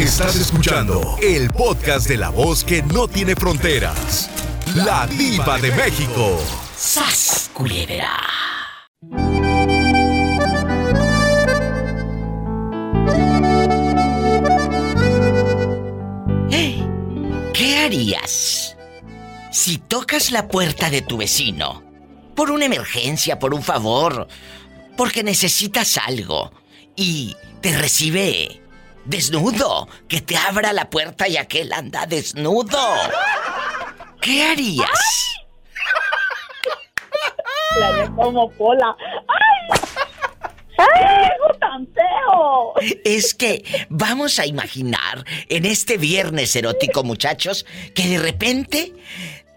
Estás escuchando el podcast de la voz que no tiene fronteras. La diva de México. ¡Sas, culebra! ¿Qué harías si tocas la puerta de tu vecino por una emergencia, por un favor, porque necesitas algo y te recibe desnudo, que te abra la puerta y aquel anda desnudo? ¿Qué harías? La haré como pola. ¡Ay! ¡Ay, tan feo! Es que vamos a imaginar en este viernes erótico, muchachos, que de repente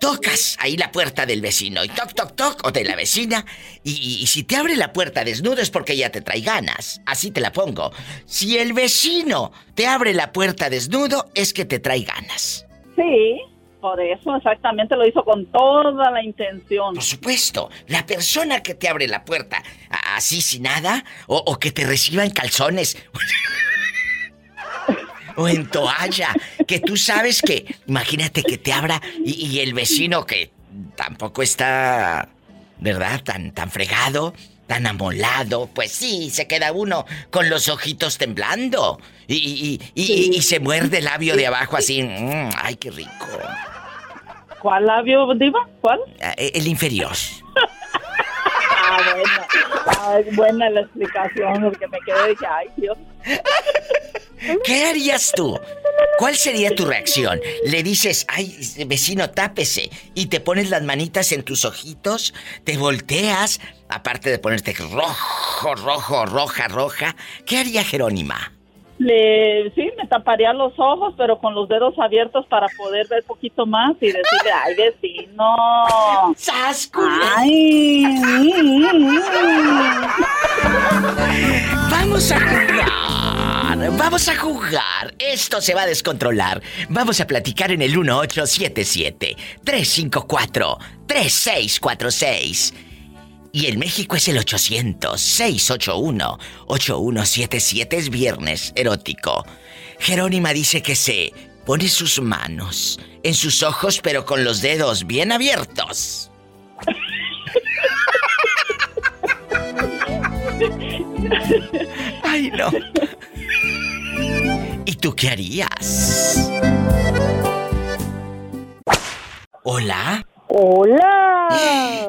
tocas ahí la puerta del vecino y toc, toc, toc, o de la vecina, y, y, si te abre la puerta desnudo es porque ya te trae ganas. Así te la pongo. Si el vecino te abre la puerta desnudo es que te trae ganas. Sí. Por eso exactamente lo hizo con toda la intención. Por supuesto, la persona que te abre la puerta así sin nada, o, o que te reciba en calzones, o en toalla, que tú sabes que, imagínate que te abra y, y, el vecino que tampoco está, ¿verdad? Tan, tan fregado, tan amolado, pues sí, se queda uno con los ojitos temblando y, y, y sí. y se muerde el labio de abajo así, mmm, ay, qué rico. ¿Cuál labio, Diva? ¿Cuál? El inferior. ah, bueno. Ay, buena la explicación, porque me quedé de que, ay, Dios. ¿Qué harías tú? ¿Cuál sería tu reacción? Le dices, ay, vecino, tápese, y te pones las manitas en tus ojitos, te volteas, aparte de ponerte rojo, rojo, roja, roja. ¿Qué haría Jerónima? Le, sí, me taparía los ojos, pero con los dedos abiertos para poder ver poquito más y decirle, ay, vecino. ¡Ay! Vamos a jugar. Vamos a jugar. Esto se va a descontrolar. Vamos a platicar en el 1877-354-3646. Y en México es el 800-681-8177. Es viernes erótico. Jerónima dice que se pone sus manos en sus ojos, pero con los dedos bien abiertos. Ay, no. ¿Y tú qué harías? ¿Hola? ¡Hola!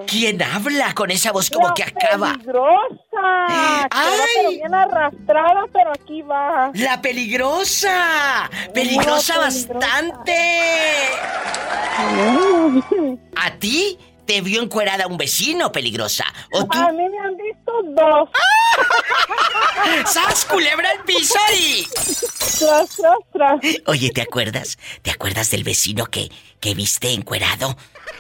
¿Quién habla con esa voz como la que acaba? peligrosa! ¡Ay! Pero bien arrastrada, pero aquí va. ¡La peligrosa! ¡Peligrosa bastante! ¿A ti te vio encuerada un vecino, peligrosa? ¿O tú? A mí me han visto dos. ¡Sas, culebra el piso ahí! Tras, tras, tras. Oye, ¿te acuerdas? ¿Te acuerdas del vecino que, que viste encuerado?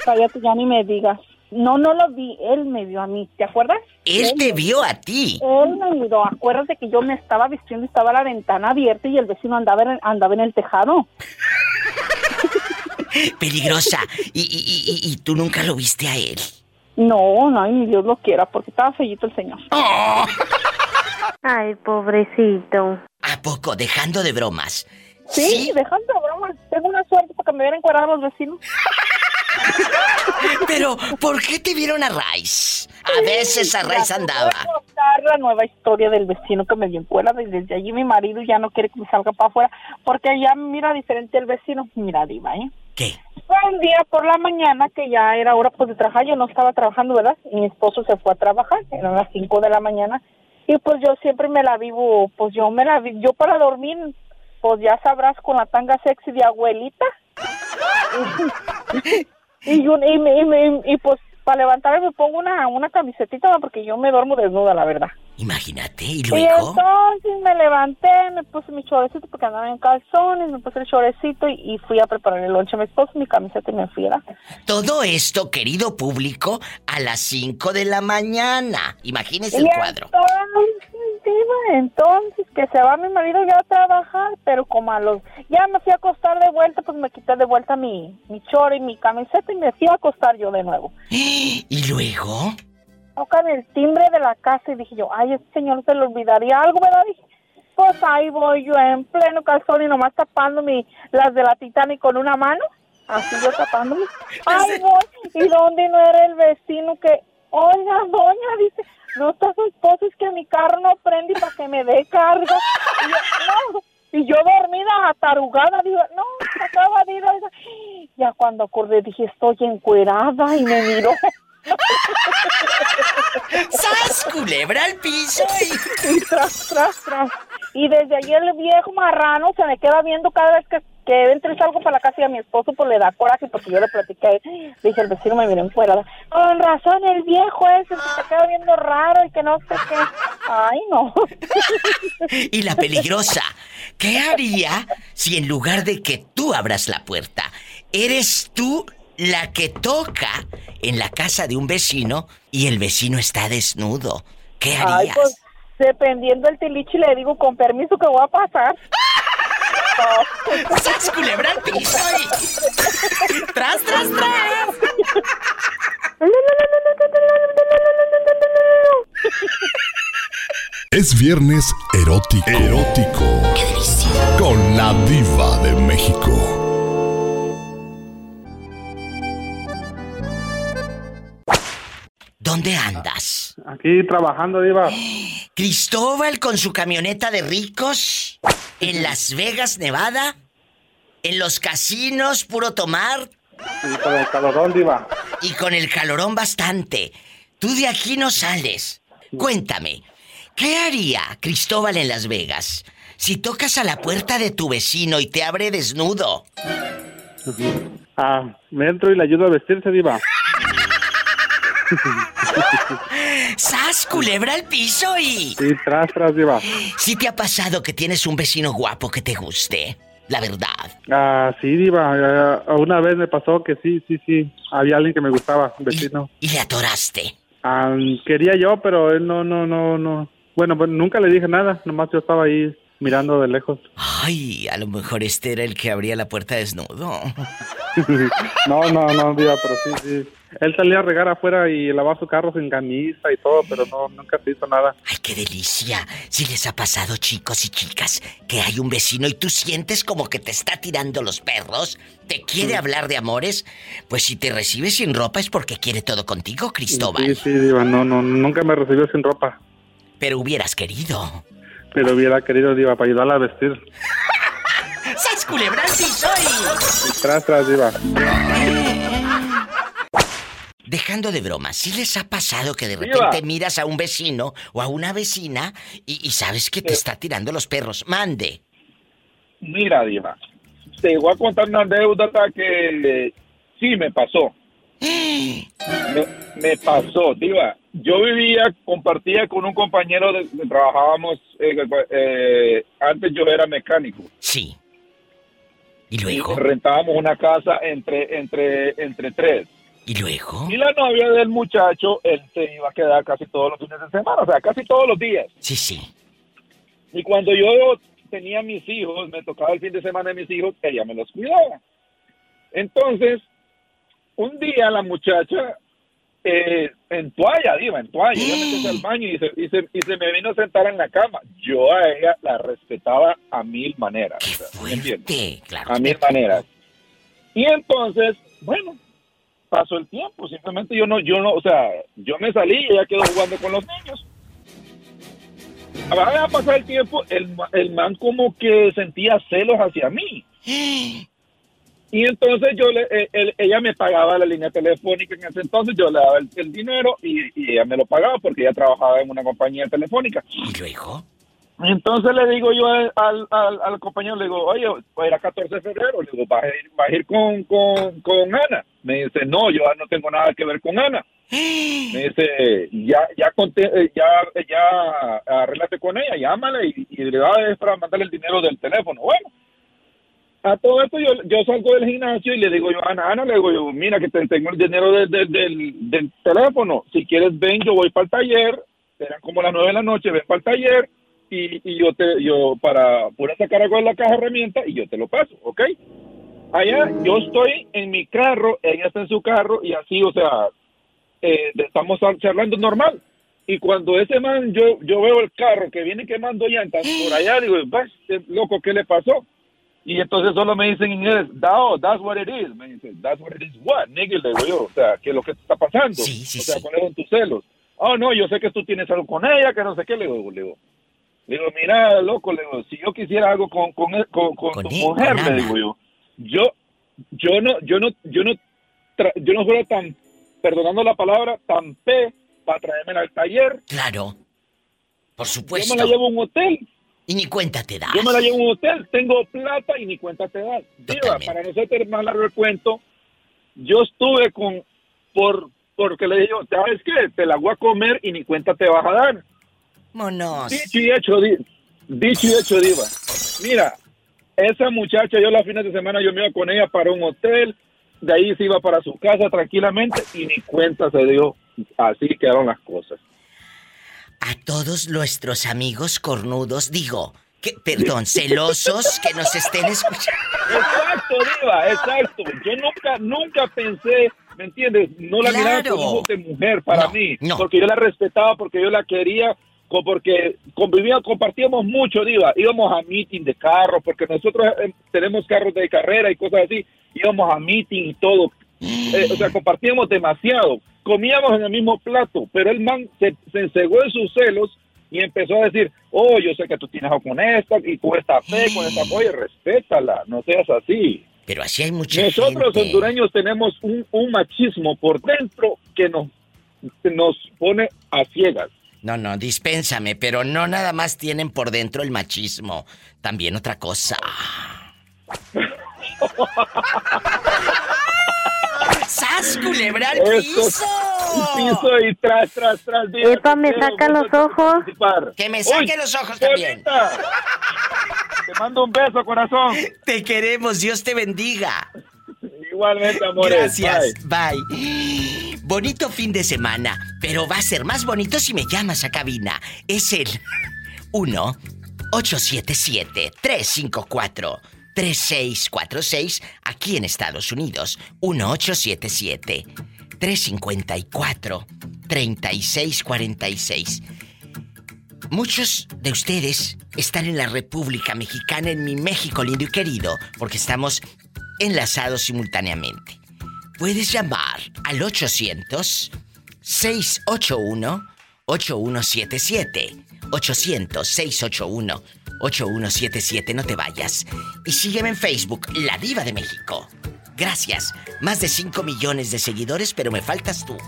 Cállate, ya ni me digas. No, no lo vi. Él me vio a mí. ¿Te acuerdas? Él te vio a ti. Él me miró. Acuérdate que yo me estaba vistiendo y estaba la ventana abierta y el vecino andaba en, andaba en el tejado. Peligrosa. ¿Y, y, y, y tú nunca lo viste a él? No, no, ni Dios lo quiera, porque estaba fellito el señor. ¡Oh! Ay, pobrecito. ¿A poco? Dejando de bromas. Sí, dejando de bromas. Tengo una suerte para que me vieran encuadrado los vecinos. Pero, ¿por qué te vieron a Rice? A veces a Rice andaba. Voy a contar la nueva historia del vecino que me dio encuerado y desde allí mi marido ya no quiere que me salga para afuera porque ya mira diferente el vecino. Mira, Diva, ¿eh? ¿Qué? Fue un día por la mañana que ya era hora pues de trabajar, yo no estaba trabajando, ¿verdad? Mi esposo se fue a trabajar, eran las 5 de la mañana y pues yo siempre me la vivo, pues yo me la vivo, yo para dormir, pues ya sabrás con la tanga sexy de abuelita. y, yo, y, me- y me- y, pues para levantarme me pongo una, una camisetita porque yo me duermo desnuda, la verdad. Imagínate, ¿y Y luego? entonces me levanté, me puse mi chorecito porque andaba en calzones, me puse el chorecito y, y fui a preparar el lonche a mi esposo, mi camiseta y me fui a la. Todo esto, querido público, a las 5 de la mañana. Imagínese el Y cuadro. Entonces, entonces que se va mi marido ya a trabajar, pero como a los... Ya me fui a acostar de vuelta, pues me quité de vuelta mi, mi y mi camiseta y me fui a acostar yo de nuevo. ¿Y luego? Tocan el timbre de la casa y dije yo, ay, este señor se le olvidaría algo, ¿verdad? Dije, Pues ahí voy yo en pleno calzón y nomás tapándome las de la Titanic con una mano. Así yo tapándome. Ahí voy. ¿Y dónde no era el vecino que, oiga, doña, dice, no está su esposo, es que mi carro no prende para que me dé carga. Y yo, no. Y yo dormida, atarugada, digo, no, acaba de ir. oiga. Ya cuando acordé dije, estoy encuerada y me miró. ¡Sas, culebra al piso! Y... y tras, tras, tras. Y desde allí el viejo marrano se me queda viendo cada vez que, que entro y salgo para la casa y a mi esposo pues le da coraje porque yo le platiqué. Le dije, el vecino me miró encuerada. Con razón, el viejo ese se te queda viendo raro y que no sé qué. Ay, no. Y la peligrosa, ¿qué haría si en lugar de que tú abras la puerta, eres tú la que toca en la casa de un vecino y el vecino está desnudo? ¿Qué Ay, harías? pues dependiendo del tilichi le digo, con permiso que voy a pasar. ¡Sas, culebra al piso! y- ¡Tras, tras, tras! Es viernes erótico. Erótico. Con la diva de México. ¿Dónde andas? Aquí trabajando, Diva. Cristóbal con su camioneta de ricos en Las Vegas, Nevada, en los casinos, puro tomar Y con el calorón, Diva. y con el calorón bastante. Tú de aquí no sales. Cuéntame, ¿qué haría Cristóbal en Las Vegas si tocas a la puerta de tu vecino y te abre desnudo? Ah, me entro y le ayudo a vestirse, Diva. ¡Sas, culebra al piso y... Sí, tras, tras, Diva. Si te ha pasado que tienes un vecino guapo que te guste, la verdad. Ah, sí, Diva. Ah, una vez me pasó que sí, sí, sí. Había alguien que me gustaba, un Y, vecino. y le atoraste. Ah, quería yo, pero él no, no, no, no. Bueno, pues nunca le dije nada. Nomás yo estaba ahí mirando de lejos. Ay, a lo mejor este era el que abría la puerta desnudo. No, no, no, Diva, pero sí, sí. Él salía a regar afuera y lavar su carro sin camisa y todo, pero no, nunca se hizo nada. Ay, qué delicia. Si les ha pasado, chicos y chicas, que hay un vecino y tú sientes como que te está tirando los perros, te quiere hablar de amores, pues si te recibe sin ropa es porque quiere todo contigo, Cristóbal. Sí, sí, Diva. No, no, nunca me recibió sin ropa. Pero hubieras querido. Pero hubiera querido, Diva, para ayudarla a vestir. ¡Sas culebra sí soy! Tras, tras, Diva. Dejando de bromas, ¿sí les ha pasado que de repente miras a un vecino o a una vecina y, y sabes que te está tirando los perros? Mande. Mira, Diva, te voy a contar una anécdota que eh, sí me pasó. Me, me pasó, Diva. Yo vivía, compartía con un compañero, de, trabajábamos, eh, eh, antes yo era mecánico. Sí. ¿Y Y luego? rentábamos una casa entre, entre, entre tres. ¿Y luego? Y la novia del muchacho, él se iba a quedar casi todos los fines de semana, o sea, casi todos los días. Sí, sí. Y cuando yo tenía mis hijos, me tocaba el fin de semana de mis hijos, ella me los cuidaba. Entonces, un día la muchacha, eh, en toalla, diva, en toalla, ella me metió al baño y se, y, se, y se me vino a sentar en la cama. Yo a ella la respetaba a mil maneras. ¡Qué o sea, ¿me entiendes? Claro. a mil maneras. Y entonces, bueno, pasó el tiempo, simplemente yo no, yo no, o sea, yo me salí y ella quedó jugando con los niños. Ahora pasar el tiempo, el, el man como que sentía celos hacia mí. Y entonces yo le, eh, él- ella me pagaba la línea telefónica en ese entonces, yo le daba el, dinero y, ella me lo pagaba porque ella trabajaba en una compañía telefónica. ¿Y luego? Entonces le digo yo al, al, al- compañero, le digo, oye, era 14 de febrero, le digo, ¿vas a ir, vas a ir con, con, con Ana? Me dice, no, yo no tengo nada que ver con Ana. Me dice, ya, ya, conté, eh, ya, ya arréglate con ella, llámala y, y le da es para mandarle el dinero del teléfono. Bueno, a todo esto yo, yo salgo del gimnasio y le digo yo a Ana, Ana, le digo yo, mira que te tengo el dinero del, del, del, del teléfono. Si quieres ven, yo voy para el taller, eran como las nueve de la noche, ven para el taller y, y yo te, yo para poder sacar algo de la caja de herramientas y yo te lo paso, ¿ok? Allá yo estoy en mi carro, ella está en su carro y así, o sea, eh, estamos charlando normal. Y cuando ese man, yo, yo veo el carro que viene quemando llantas por allá, digo, "Vas, este loco, ¿qué le pasó? Y entonces solo me dicen en inglés, "No, that's what it is. Me dicen, that's what it is what, nigga, le digo yo, o sea, ¿qué es lo que te está pasando? Sí, sí, o sea, sí. ¿cuáles son tus celos? Oh, no, yo sé que tú tienes algo con ella, que no sé qué, le digo, le digo. Digo, mira, loco, le digo, si yo quisiera algo con, con, con, con Con tu él, mujer, le digo yo, yo, yo no, yo no, yo no, tra- yo no fuera tan, perdonando la palabra, tan pe para traerme al taller. Claro. Por Yo supuesto. me la llevo a un hotel, Y ni cuenta te das. yo me la llevo a un hotel, tengo plata y ni cuenta te das. Diva, para no hacerte más largo el cuento, yo estuve con, por, porque le digo, ¿sabes qué? Te la voy a comer y ni cuenta te vas a dar. Vámonos. Dicho y hecho, di- dicho y hecho, Diva. Mira, esa muchacha, yo los fines de semana yo me iba con ella para un hotel, de ahí se iba para su casa tranquilamente y ni cuenta se dio. Así quedaron las cosas. A todos nuestros amigos cornudos, digo, que, perdón, celosos que nos estén escuchando. Exacto, Diva, exacto. Yo nunca, nunca pensé, ¿me entiendes? No la miraba Claro. con ojos de mujer para No, mí, no. porque yo la respetaba, porque yo la quería, porque convivíamos, compartíamos mucho, Diva. Íbamos a meeting de carros, porque nosotros eh, tenemos carros de carrera y cosas así. Íbamos a meeting y todo. Eh, o sea, compartíamos demasiado. Comíamos en el mismo plato, pero el man se, se ensegó en sus celos y empezó a decir, oh, yo sé que tú tienes algo con esta y con esta fe, con esta oye, respétala, no seas así. Pero así hay mucha Nosotros gente. hondureños tenemos un, un machismo por dentro que nos, que nos pone a ciegas. No, no, dispénsame, pero no nada más tienen por dentro el machismo. También otra cosa. ¡Sas, culebra al piso! Piso y tras, tras, tras. Epa, me saca los ojos. Que me saque Uy, los ojos también. bonita. Te mando un beso, corazón. Te queremos, Dios te bendiga. Igualmente, amores. Gracias, Bye. bye. Bonito fin de semana, pero va a ser más bonito si me llamas a cabina. Es el 1-877-354-3646 aquí en Estados Unidos. 1-877-354-3646. Muchos de ustedes están en la República Mexicana, en mi México lindo y querido, porque estamos enlazados simultáneamente. Puedes llamar al 800-681-8177. 800-681-8177. No te vayas. Y sígueme en Facebook, La Diva de México. Gracias. Más de 5 millones de seguidores, pero me faltas tú.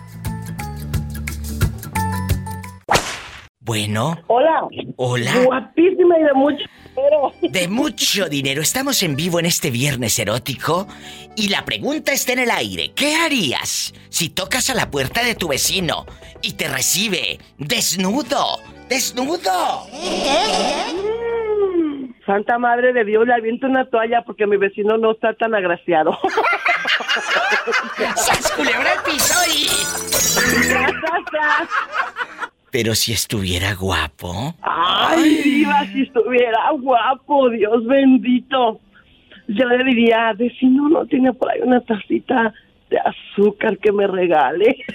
Bueno, Hola. hola. Guapísima y de mucho dinero. De mucho dinero. Estamos en vivo en este viernes erótico y la pregunta está en el aire. ¿Qué harías si tocas a la puerta de tu vecino y te recibe desnudo? ¡Desnudo! Santa Madre de Dios, le aviento una toalla porque mi vecino no está tan agraciado. ¡Sas culebra al piso y... Tras, tras, tras. Pero si estuviera guapo. Ay, diva, si estuviera guapo, Dios bendito. Yo le diría, vecino, ¿no tiene por ahí una tacita de azúcar que me regale?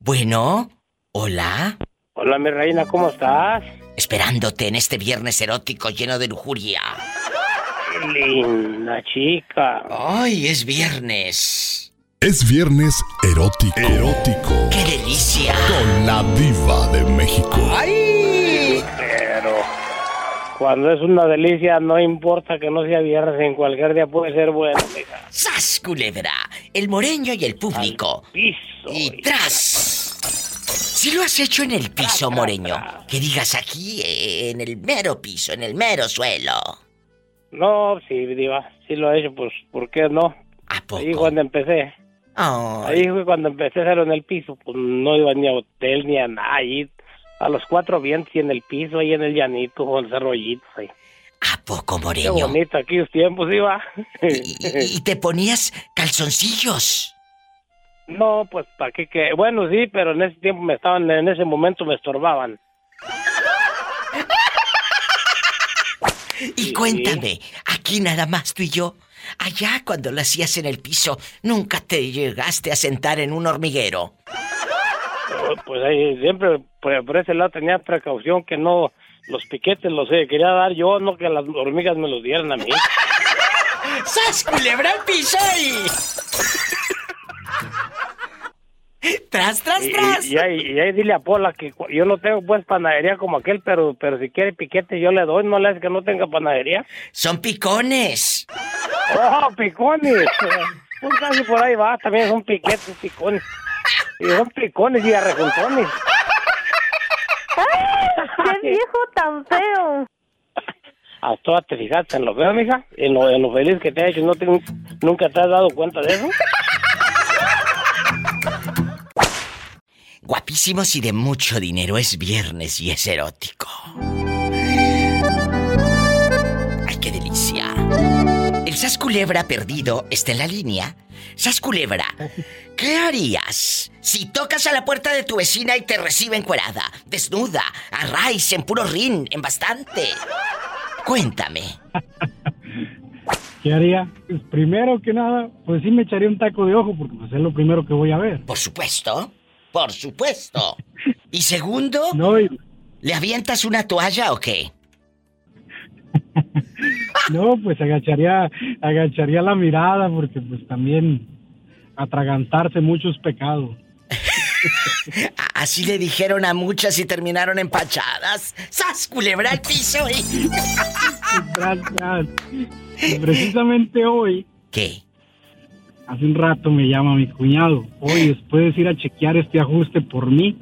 Bueno, hola. Hola, mi reina, ¿cómo estás? Esperándote en este viernes erótico lleno de lujuria. Qué linda chica. ¡Ay, es viernes! Es viernes erótico. Erótico. ¡Qué delicia! Con la diva de México. ¡Ay! Pero cuando es una delicia, no importa que no sea viernes, en cualquier día puede ser bueno, mija. ¡Sas, culebra! El moreño y el público. Piso. Y tras. Si lo has hecho en el piso, moreño, que digas aquí, en el mero piso, en el mero suelo. No, sí, diva, sí lo he hecho, pues, ¿por qué no? ¿A poco? Ahí cuando empecé. Ay, Ahí fue cuando empecé a hacerlo en el piso, pues no iba ni a hotel ni a nada. Ahí a los cuatro vientos y en el piso, ahí en el llanito, con los arroyitos ahí. ¿A poco, Qué moreño? bonito aquellos tiempos, iba. Y, y- y te ponías calzoncillos. No, pues para qué que bueno sí, pero en ese tiempo me estaban en ese momento me estorbaban. Y cuéntame, aquí nada más tú y yo. Allá cuando lo hacías en el piso, ¿nunca te llegaste a sentar en un hormiguero? Pues ahí siempre por, por ese lado tenía precaución que no los piquetes los eh, quería dar yo, no que las hormigas me los dieran a mí. ¡Sas, culebra piso. ¡Tras, tras, Y, tras! y- y ahí, y ahí dile a Pola que yo no tengo pues panadería como aquel, pero pero si quiere piquete yo le doy, no le hace que no tenga panadería. Son picones. ¡Oh, picones! Pues casi por ahí va, también son piquetes, picones. Y son picones y arrejuntones. ¡Qué viejo tan feo! A todas te fijaste en lo veo, mija, en lo, en lo feliz que te ha hecho, ¿no te, ¿nunca te has dado cuenta de eso? Guapísimos y de mucho dinero es viernes y es erótico. ¡Ay, qué delicia! El Sas Culebra perdido está en la línea. Sas Culebra, ¿qué harías si tocas a la puerta de tu vecina y te recibe encuerada, desnuda, a raíz, en puro rin, en bastante? Cuéntame. ¿Qué haría? Pues primero que nada, pues sí me echaría un taco de ojo porque pues es lo primero que voy a ver. Por supuesto, por supuesto. Y segundo, No, y- ¿le avientas una toalla o qué? no, pues agacharía, agacharía la mirada porque pues también atragantarse muchos pecados. Así le dijeron a muchas y terminaron empachadas. ¡Sas, culebra al piso! Y precisamente hoy, ¿Qué? Hace un rato me llama mi cuñado, oye, ¿puedes ir a chequear este ajuste por mí?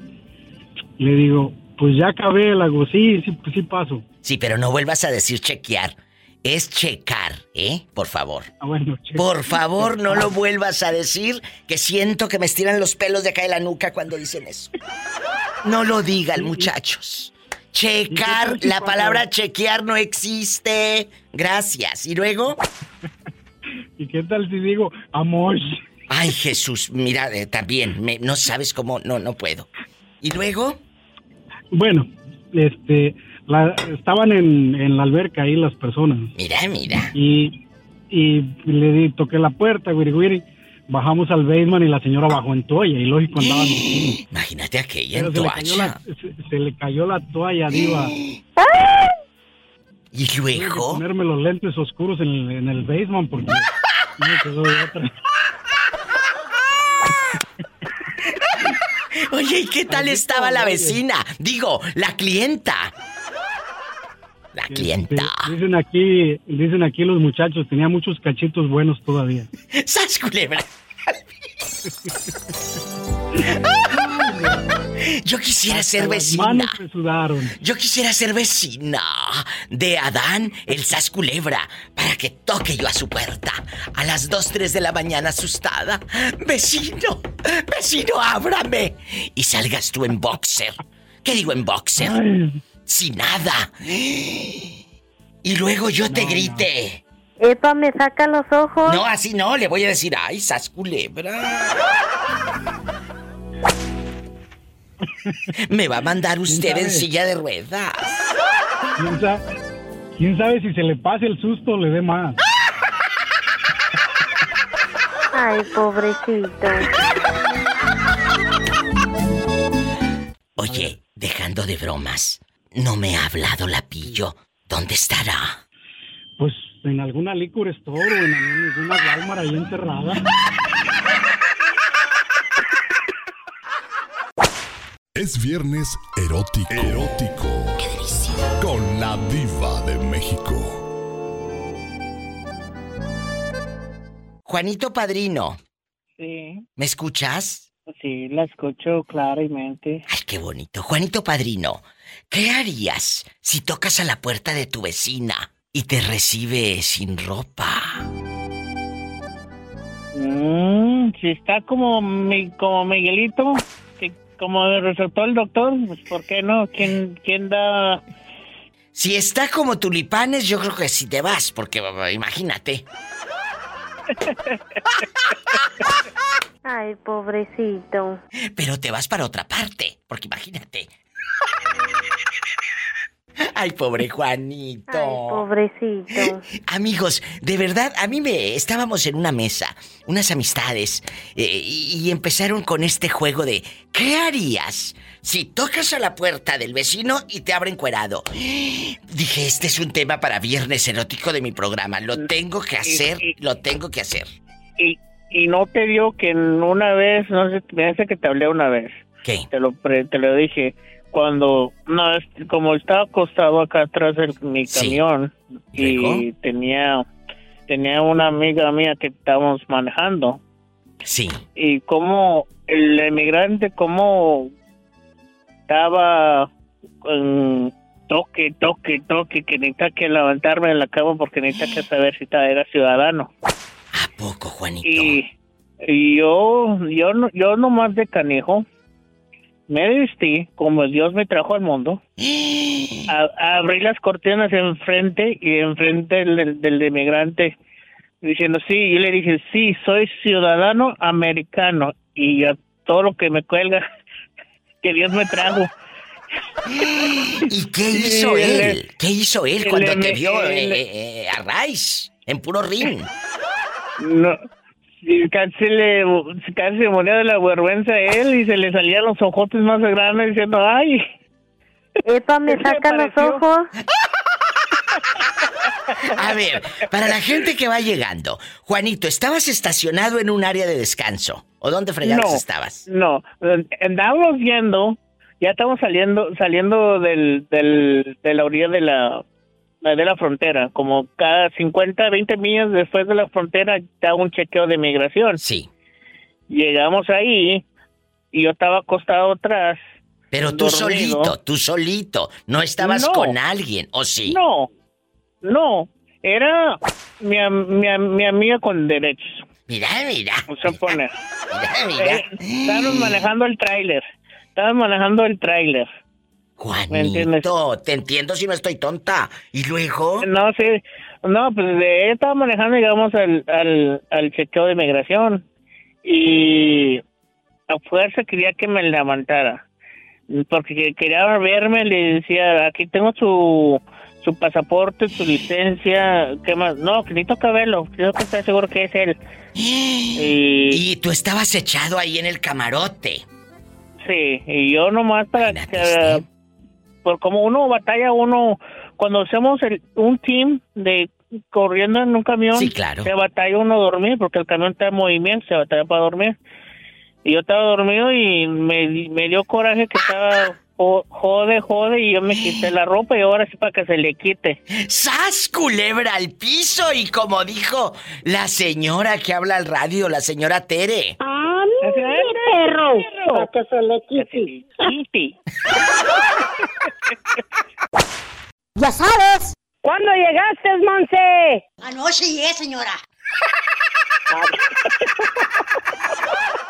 Le digo, pues ya acabé, le hago, sí, sí, pues sí paso. Sí, pero no vuelvas a decir chequear. Es checar, ¿eh? Por favor. Ah, bueno, che- Por favor, no lo vuelvas a decir, que siento que me estiran los pelos de acá de la nuca cuando dicen eso. No lo digan, muchachos. Checar, la palabra chequear no existe. Gracias. ¿Y luego? ¿Y qué tal si digo, amor? Ay, Jesús, mira, eh, también, me- no sabes cómo, no, no puedo. ¿Y luego? Bueno, este, la- estaban en, en la alberca ahí las personas. Mira, mira. Y, y le di, toqué la puerta, güiri, güiri. Bajamos al basement y la señora bajó en toalla. Y lógico andaba vestido. Imagínate aquella Pero en se le, cayó toalla. la, se, se le cayó la toalla, diva. ¿Y Tuve que luego? ponerme los lentes oscuros en el, en el basement porque no me quedó de otra. Oye, ¿y qué tal estaba la vecina? Digo, la clienta. La clienta. Este, dicen aquí, dicen aquí los muchachos, tenía muchos cachitos buenos todavía. ¡Sas, culebra! Yo quisiera ser Hasta vecina. manos me sudaron. Yo quisiera ser vecina de Adán, el Sas Culebra, para que toque yo a su puerta a las 2, 3 de la mañana asustada. Vecino, vecino, ábrame. Y salgas tú en boxer. ¿Qué digo en boxer? Ay, Sin nada. Y luego yo te grite. Epa, me saca los ojos. No, así no, le voy a decir, ay, Sas Culebra. Me va a mandar usted en silla de ruedas. ¿quién, sa- quién sabe si se le pase el susto o le dé más? Ay, pobrecito. Oye, dejando de bromas, no me ha hablado la pillo. ¿Dónde estará? Pues en alguna liquor store o en alguna Walmart ahí encerrada. Es viernes erótico. Erótico. Con la diva de México. Juanito Padrino, Sí, ¿me escuchas? sí, la escucho claramente. Ay, qué bonito. Juanito Padrino, ¿qué harías si tocas a la puerta de tu vecina y te recibe sin ropa? Mm, si está como, mi, como Miguelito, como resaltó el doctor, pues ¿por qué no? ¿Quién, quién da...? Si está como tulipanes, yo creo que sí te vas, porque imagínate. Ay, pobrecito. Pero te vas para otra parte, porque imagínate. Ay, pobre Juanito. Ay, pobrecito. Amigos, de verdad, a mí me estábamos en una mesa, unas amistades, eh, y, y empezaron con este juego de ¿qué harías si tocas a la puerta del vecino y te abre encuerado? Dije, este es un tema para viernes erótico de mi programa. Lo tengo que hacer, lo tengo que hacer. Y, y no te dio que en una vez, no sé, me hace que te hablé una vez. ¿Qué? Te lo, pre- te lo dije. Cuando, no, como estaba acostado acá atrás de mi Sí. camión y tenía, tenía una amiga mía que estábamos manejando. Sí. Y como el emigrante, como estaba en toque, toque, toque, que necesita que levantarme de la cama porque necesita que saber si era ciudadano. ¿A poco, Juanito? Y, y yo, yo, no- yo nomás de canijo, me vestí como Dios me trajo al mundo, a- abrí las cortinas enfrente y enfrente del, del emigrante, diciendo, sí, yo le dije, sí, soy ciudadano americano y a todo lo que me cuelga, que Dios me trajo. ¿Y qué hizo él? ¿Qué hizo él cuando te vio el- eh, eh, a Rice en puro ring? No, casi le casi se moría de la vergüenza a él y se le salían los ojotes más grandes diciendo, ay. Epa, me ¿Qué te saca los ojos. A ver, para la gente que va llegando, Juanito, ¿estabas estacionado en un área de descanso? ¿O dónde fregados no, estabas? No, andábamos viendo, ya estamos saliendo saliendo del, del, de la orilla de la de la frontera, como cada 50, 20 millas después de la frontera está un chequeo de migración. Sí. Llegamos ahí y yo estaba acostado atrás. Pero tú dormido. solito, tú solito. No estabas No. con alguien, ¿o sí? No, no, era mi, mi, mi amiga con derechos. Mira, mira. O sea, pone. Mira, mira. Eh, estábamos manejando el tráiler. Estábamos manejando el tráiler. Juanito, te entiendo si no estoy tonta. ¿Y luego? No, sí. No, pues de, estaba manejando, llegamos al, al, al chequeo de migración. Y a fuerza quería que me levantara. Porque quería verme, le decía, aquí tengo su, su pasaporte, su licencia, ¿qué más? No, que necesito que verlo, tengo que estar seguro que es él. Y, Y tú estabas echado ahí en el camarote. Sí, y yo nomás para por como uno batalla, uno, cuando hacemos el, un team de corriendo en un camión, Sí, claro. se batalla uno a dormir, porque el camión está en movimiento, se batalla para dormir. Y yo estaba dormido y me, me dio coraje que estaba jode, jode, y yo me quité la ropa y ahora sí para que se le quite. ¡Sas, culebra al piso! Y como dijo la señora que habla al radio, la señora Tere. ¡Ah, perro! Para que se le quite. Quite. ¡Ya sabes! ¿Cuándo llegaste, Monse? Anoche llegué, señora.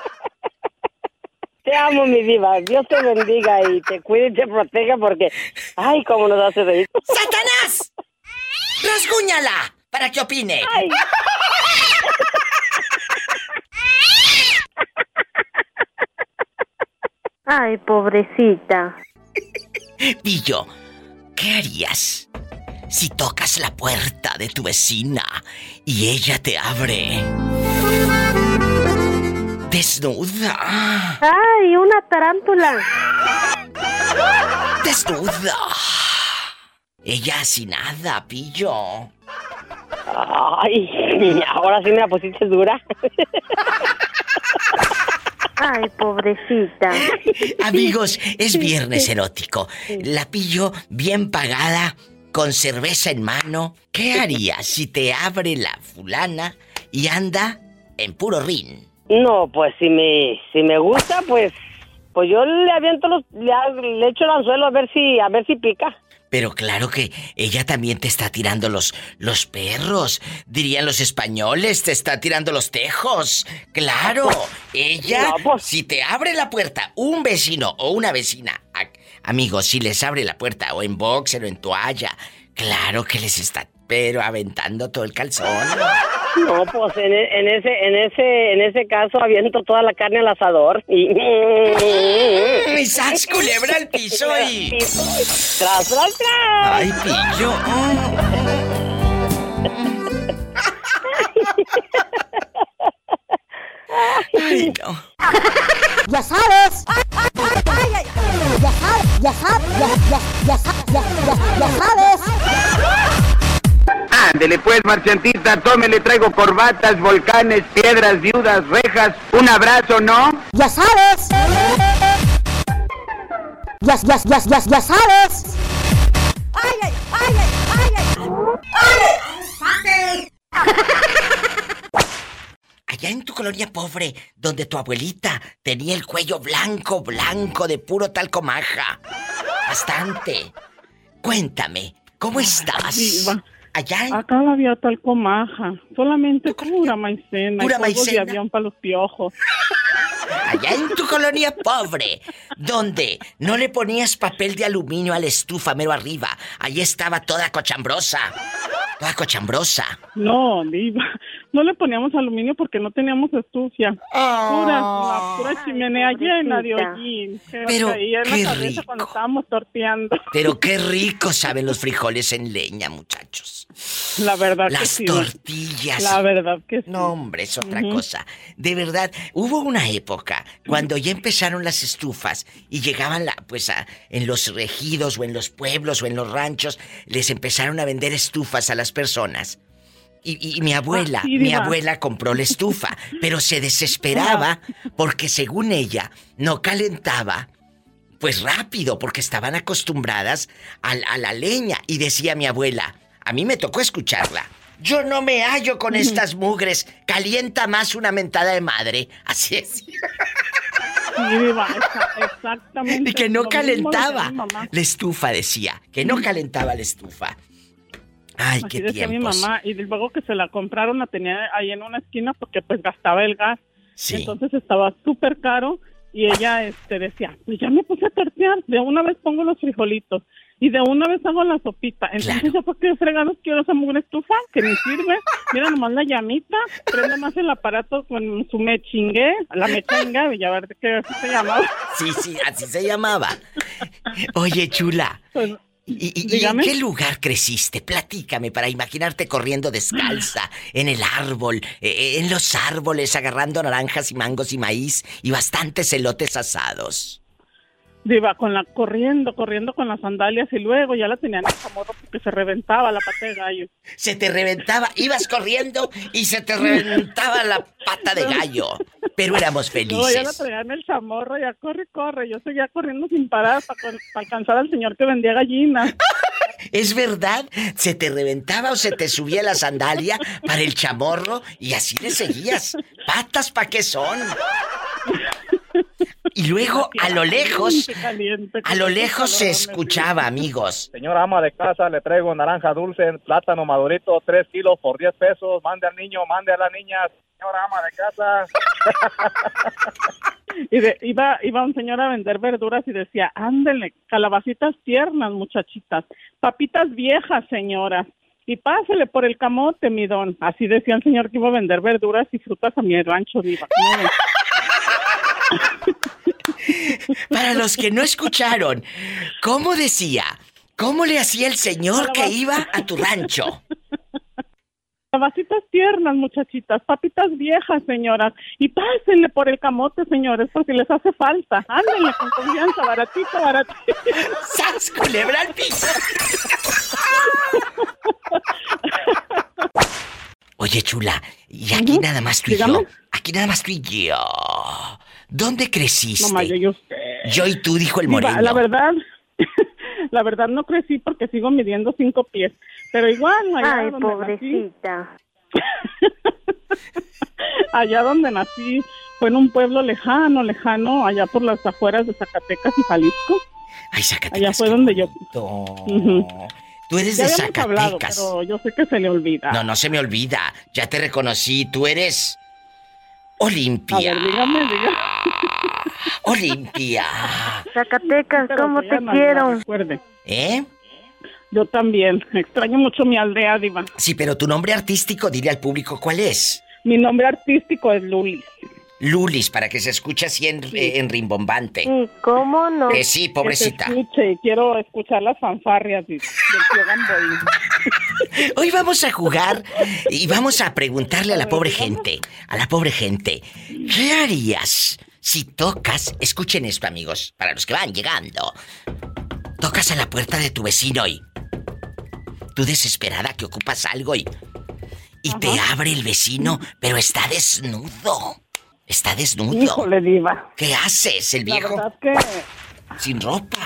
Te amo, mi diva. Dios te bendiga y te cuide y te proteja porque, ay, cómo nos hace reír. ¡Satanás! ¡Rasguñala! Para que opine. Ay, pobrecita. Pillo, ¿qué harías si tocas la puerta de tu vecina y ella te abre? Desnuda. Ay, una tarántula. Desnuda. Ella sin nada, pillo. Ay, ahora sí me la pusiste dura. Ay, pobrecita. Amigos, es viernes erótico. La pillo bien pagada, con cerveza en mano. ¿Qué harías si te abre la fulana y anda en puro rin? No, pues si me, si me gusta, pues, pues yo le aviento los, le, echo el anzuelo a ver si, a ver si pica. Pero claro que ella también te está tirando los, los perros. Dirían los españoles, te está tirando los tejos. Claro, ella, si te abre la puerta un vecino o una vecina, amigos, si les abre la puerta o en boxer o en toalla, claro que les está, pero aventando todo el calzón. No, pues en, e- en ese, en ese, en ese caso aviento toda la carne al asador y. Y sas, culebra al piso y... ¡Tras, tras, tras! Ay, pillo. Ay, no. Ya sabes. Ya sabes, ya sabes, ya, ya, ya, sa- ya, ya, ya sabes. Ándele pues, marchantita, tómele, traigo corbatas, volcanes, piedras, viudas, rejas, un abrazo, ¿no? Ya sabes. Ya, ya, ya, ya, ya sabes. ¡Ay, ay, ay, ay, ay, ay! Allá en tu colonia pobre, donde tu abuelita tenía el cuello blanco, blanco, de puro talcomaja. Bastante. Cuéntame, ¿cómo estás? Allá en... Acá no había talcomaja, solamente pura maicena ¿Pura y maicena? de avión para los piojos. Allá en tu colonia pobre, donde no le ponías papel de aluminio a la estufa mero arriba. Allí estaba toda cochambrosa. Toda cochambrosa. No, diva, no le poníamos aluminio porque no teníamos estufa. Pura, la pura chimenea llena de hollín. Pero, qué rico. cuando estábamos torteando. Pero qué rico saben los frijoles en leña, muchachos. La verdad que Las sí. tortillas. La verdad que sí. No, hombre, es otra cosa. De verdad, hubo una época cuando ya empezaron las estufas y llegaban la, pues a, en los regidos o en los pueblos o en los ranchos, les empezaron a vender estufas a las personas. Y, y mi abuela, Ah, sí, mi abuela compró la estufa, pero se desesperaba porque según ella no calentaba pues rápido, porque estaban acostumbradas a, a la leña. Y decía mi abuela, a mí me tocó escucharla. Yo no me hallo con estas mugres. Calienta más una mentada de madre. Así es. Exactamente. Y que no calentaba. mi. La estufa decía. Que no calentaba la estufa. Ay, Así qué decía mi tiempos. mamá. Y luego que se la compraron, la tenía ahí en una esquina porque pues gastaba el gas. Sí. Entonces estaba súper caro y ella este, decía, pues ya me puse a tortear, de una vez pongo los frijolitos y de una vez hago la sopita. Entonces ya para qué fregados quiero esa mugre estufa que ni sirve. Mira nomás la llamita, prende más el aparato con su mechingue, la mechinga, ver qué así se llamaba. Sí, sí, así se llamaba. Oye, chula. Pues, ¿Y, y- y en qué lugar creciste? Platícame para imaginarte corriendo descalza, en el árbol, eh, en los árboles, agarrando naranjas y mangos y maíz y bastantes elotes asados. Iba con la corriendo, corriendo con las sandalias y luego ya la tenían en el chamorro porque se reventaba la pata de gallo. Se te reventaba, ibas corriendo y se te reventaba la pata de gallo. Pero éramos No, ya la felices. traían el chamorro, ya corre, corre. Yo seguía corriendo sin parar para alcanzar al señor que vendía gallinas. ¿Es verdad? ¿Se te reventaba o se te subía la sandalia para el chamorro y así le seguías? ¿Patas pa' qué son? Y luego, a lo lejos, a lo lejos se escuchaba, amigos. Señora ama de casa, le traigo naranja dulce, plátano madurito, 3 kilos por 10 pesos. Mande al niño, mande a la niña. Señora ama de casa. Y de- iba, iba un señor a vender verduras y decía, ándele, calabacitas tiernas, muchachitas, papitas viejas, señora. Y pásele por el camote, mi don. Así decía el señor que iba a vender verduras y frutas a mi rancho, viva. Para los que no escucharon, ¿cómo decía? ¿Cómo le hacía el señor que iba a tu rancho? Calabacitas tiernas, muchachitas, papitas viejas, señoras. Y pásenle por el camote, señores, porque les hace falta. Ándenle con confianza, baratito, baratito. ¡Sas, culebra al piso! Oye, chula, y aquí nada más tú y yo. Aquí nada más tú y yo. ¿Dónde creciste? Mamá, yo, yo, Yo y tú, dijo el moreno. La verdad, la verdad no crecí porque sigo midiendo cinco pies. Pero igual, allá Ay, donde pobrecita. nací, allá donde nací, fue en un pueblo lejano, lejano, allá por las afueras de Zacatecas y Jalisco. Ay, Zacatecas. Allá fue donde yo. Tú eres Ya de habíamos hablado, Zacatecas. pero yo sé que se le olvida. No, no se me olvida. Ya te reconocí. Tú eres. Olimpia. A ver, dígame, dígame. Olimpia. Zacatecas, ¿cómo te no quiero? recuerde. ¿Eh? Yo también. Extraño mucho mi aldea, Diva. Sí, pero tu nombre artístico, dile al público cuál es. Mi nombre artístico es Luli. Lulis, para que se escuche así en, eh, en rimbombante. ¿Y cómo no? Que sí, pobrecita. Que escuche, quiero escuchar las fanfarrias del tío. Hoy vamos a jugar y vamos a preguntarle a la pobre gente, a la pobre gente, ¿qué harías si tocas, escuchen esto amigos, para los que van llegando, tocas a la puerta de tu vecino y tú desesperada que ocupas algo y, y te abre el vecino, pero está desnudo. Está desnudo. Híjole, diva. ¿Qué haces, el viejo? La verdad que... Sin ropa.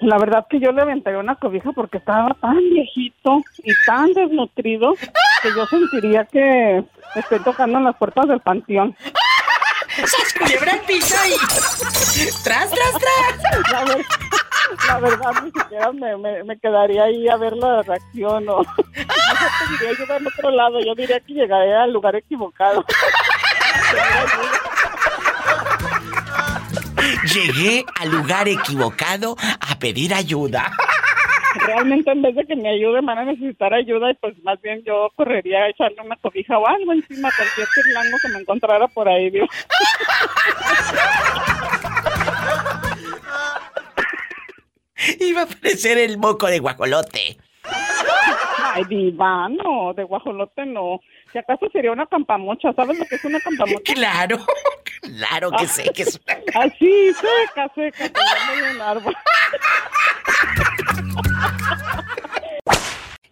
La verdad que yo le aventaría una cobija porque estaba tan viejito y tan desnutrido que yo sentiría que estoy tocando en las puertas del panteón. ¡Sas culebra piso y... ¡Tras, tras, tras! La, ver- la verdad, ni siquiera me, me, me quedaría ahí a ver la reacción o... No diría yo del otro lado, yo diría que llegaré al lugar equivocado. Llegué al lugar equivocado a pedir ayuda. Realmente en vez de que me ayude van a necesitar ayuda y pues más bien yo correría a echarle una cobija o algo encima a cualquier tirlango que me encontrara por ahí, digo. Iba a aparecer el moco de guajolote. Ay, diva, no, de guajolote no. Si acaso sería una campamocha, ¿sabes lo que es una campamocha? Claro, claro que sé que es una... Así, seca, seca, un árbol.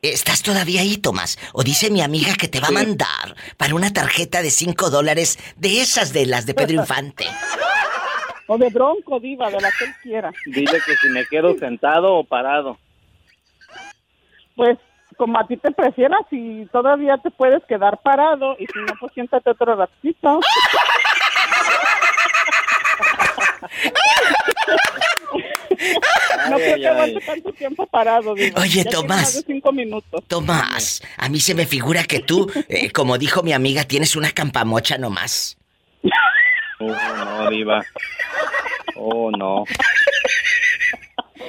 ¿Estás todavía ahí, Tomás? O dice mi amiga que te va a mandar para una tarjeta de 5 dólares de esas de las de Pedro Infante. O de bronco, diva, de la que él quiera. Dile que si me quedo sentado o parado. Pues, como a ti te prefieras, si todavía te puedes quedar parado y si no, pues siéntate otro ratito. No Ay, creo ay, que aguante tanto tiempo parado, diva. Oye, Ya Tomás. más de cinco minutos. Tomás, a mí se me figura que tú, eh, como dijo mi amiga, tienes una campamocha nomás. Oh, no, diva. Oh, no.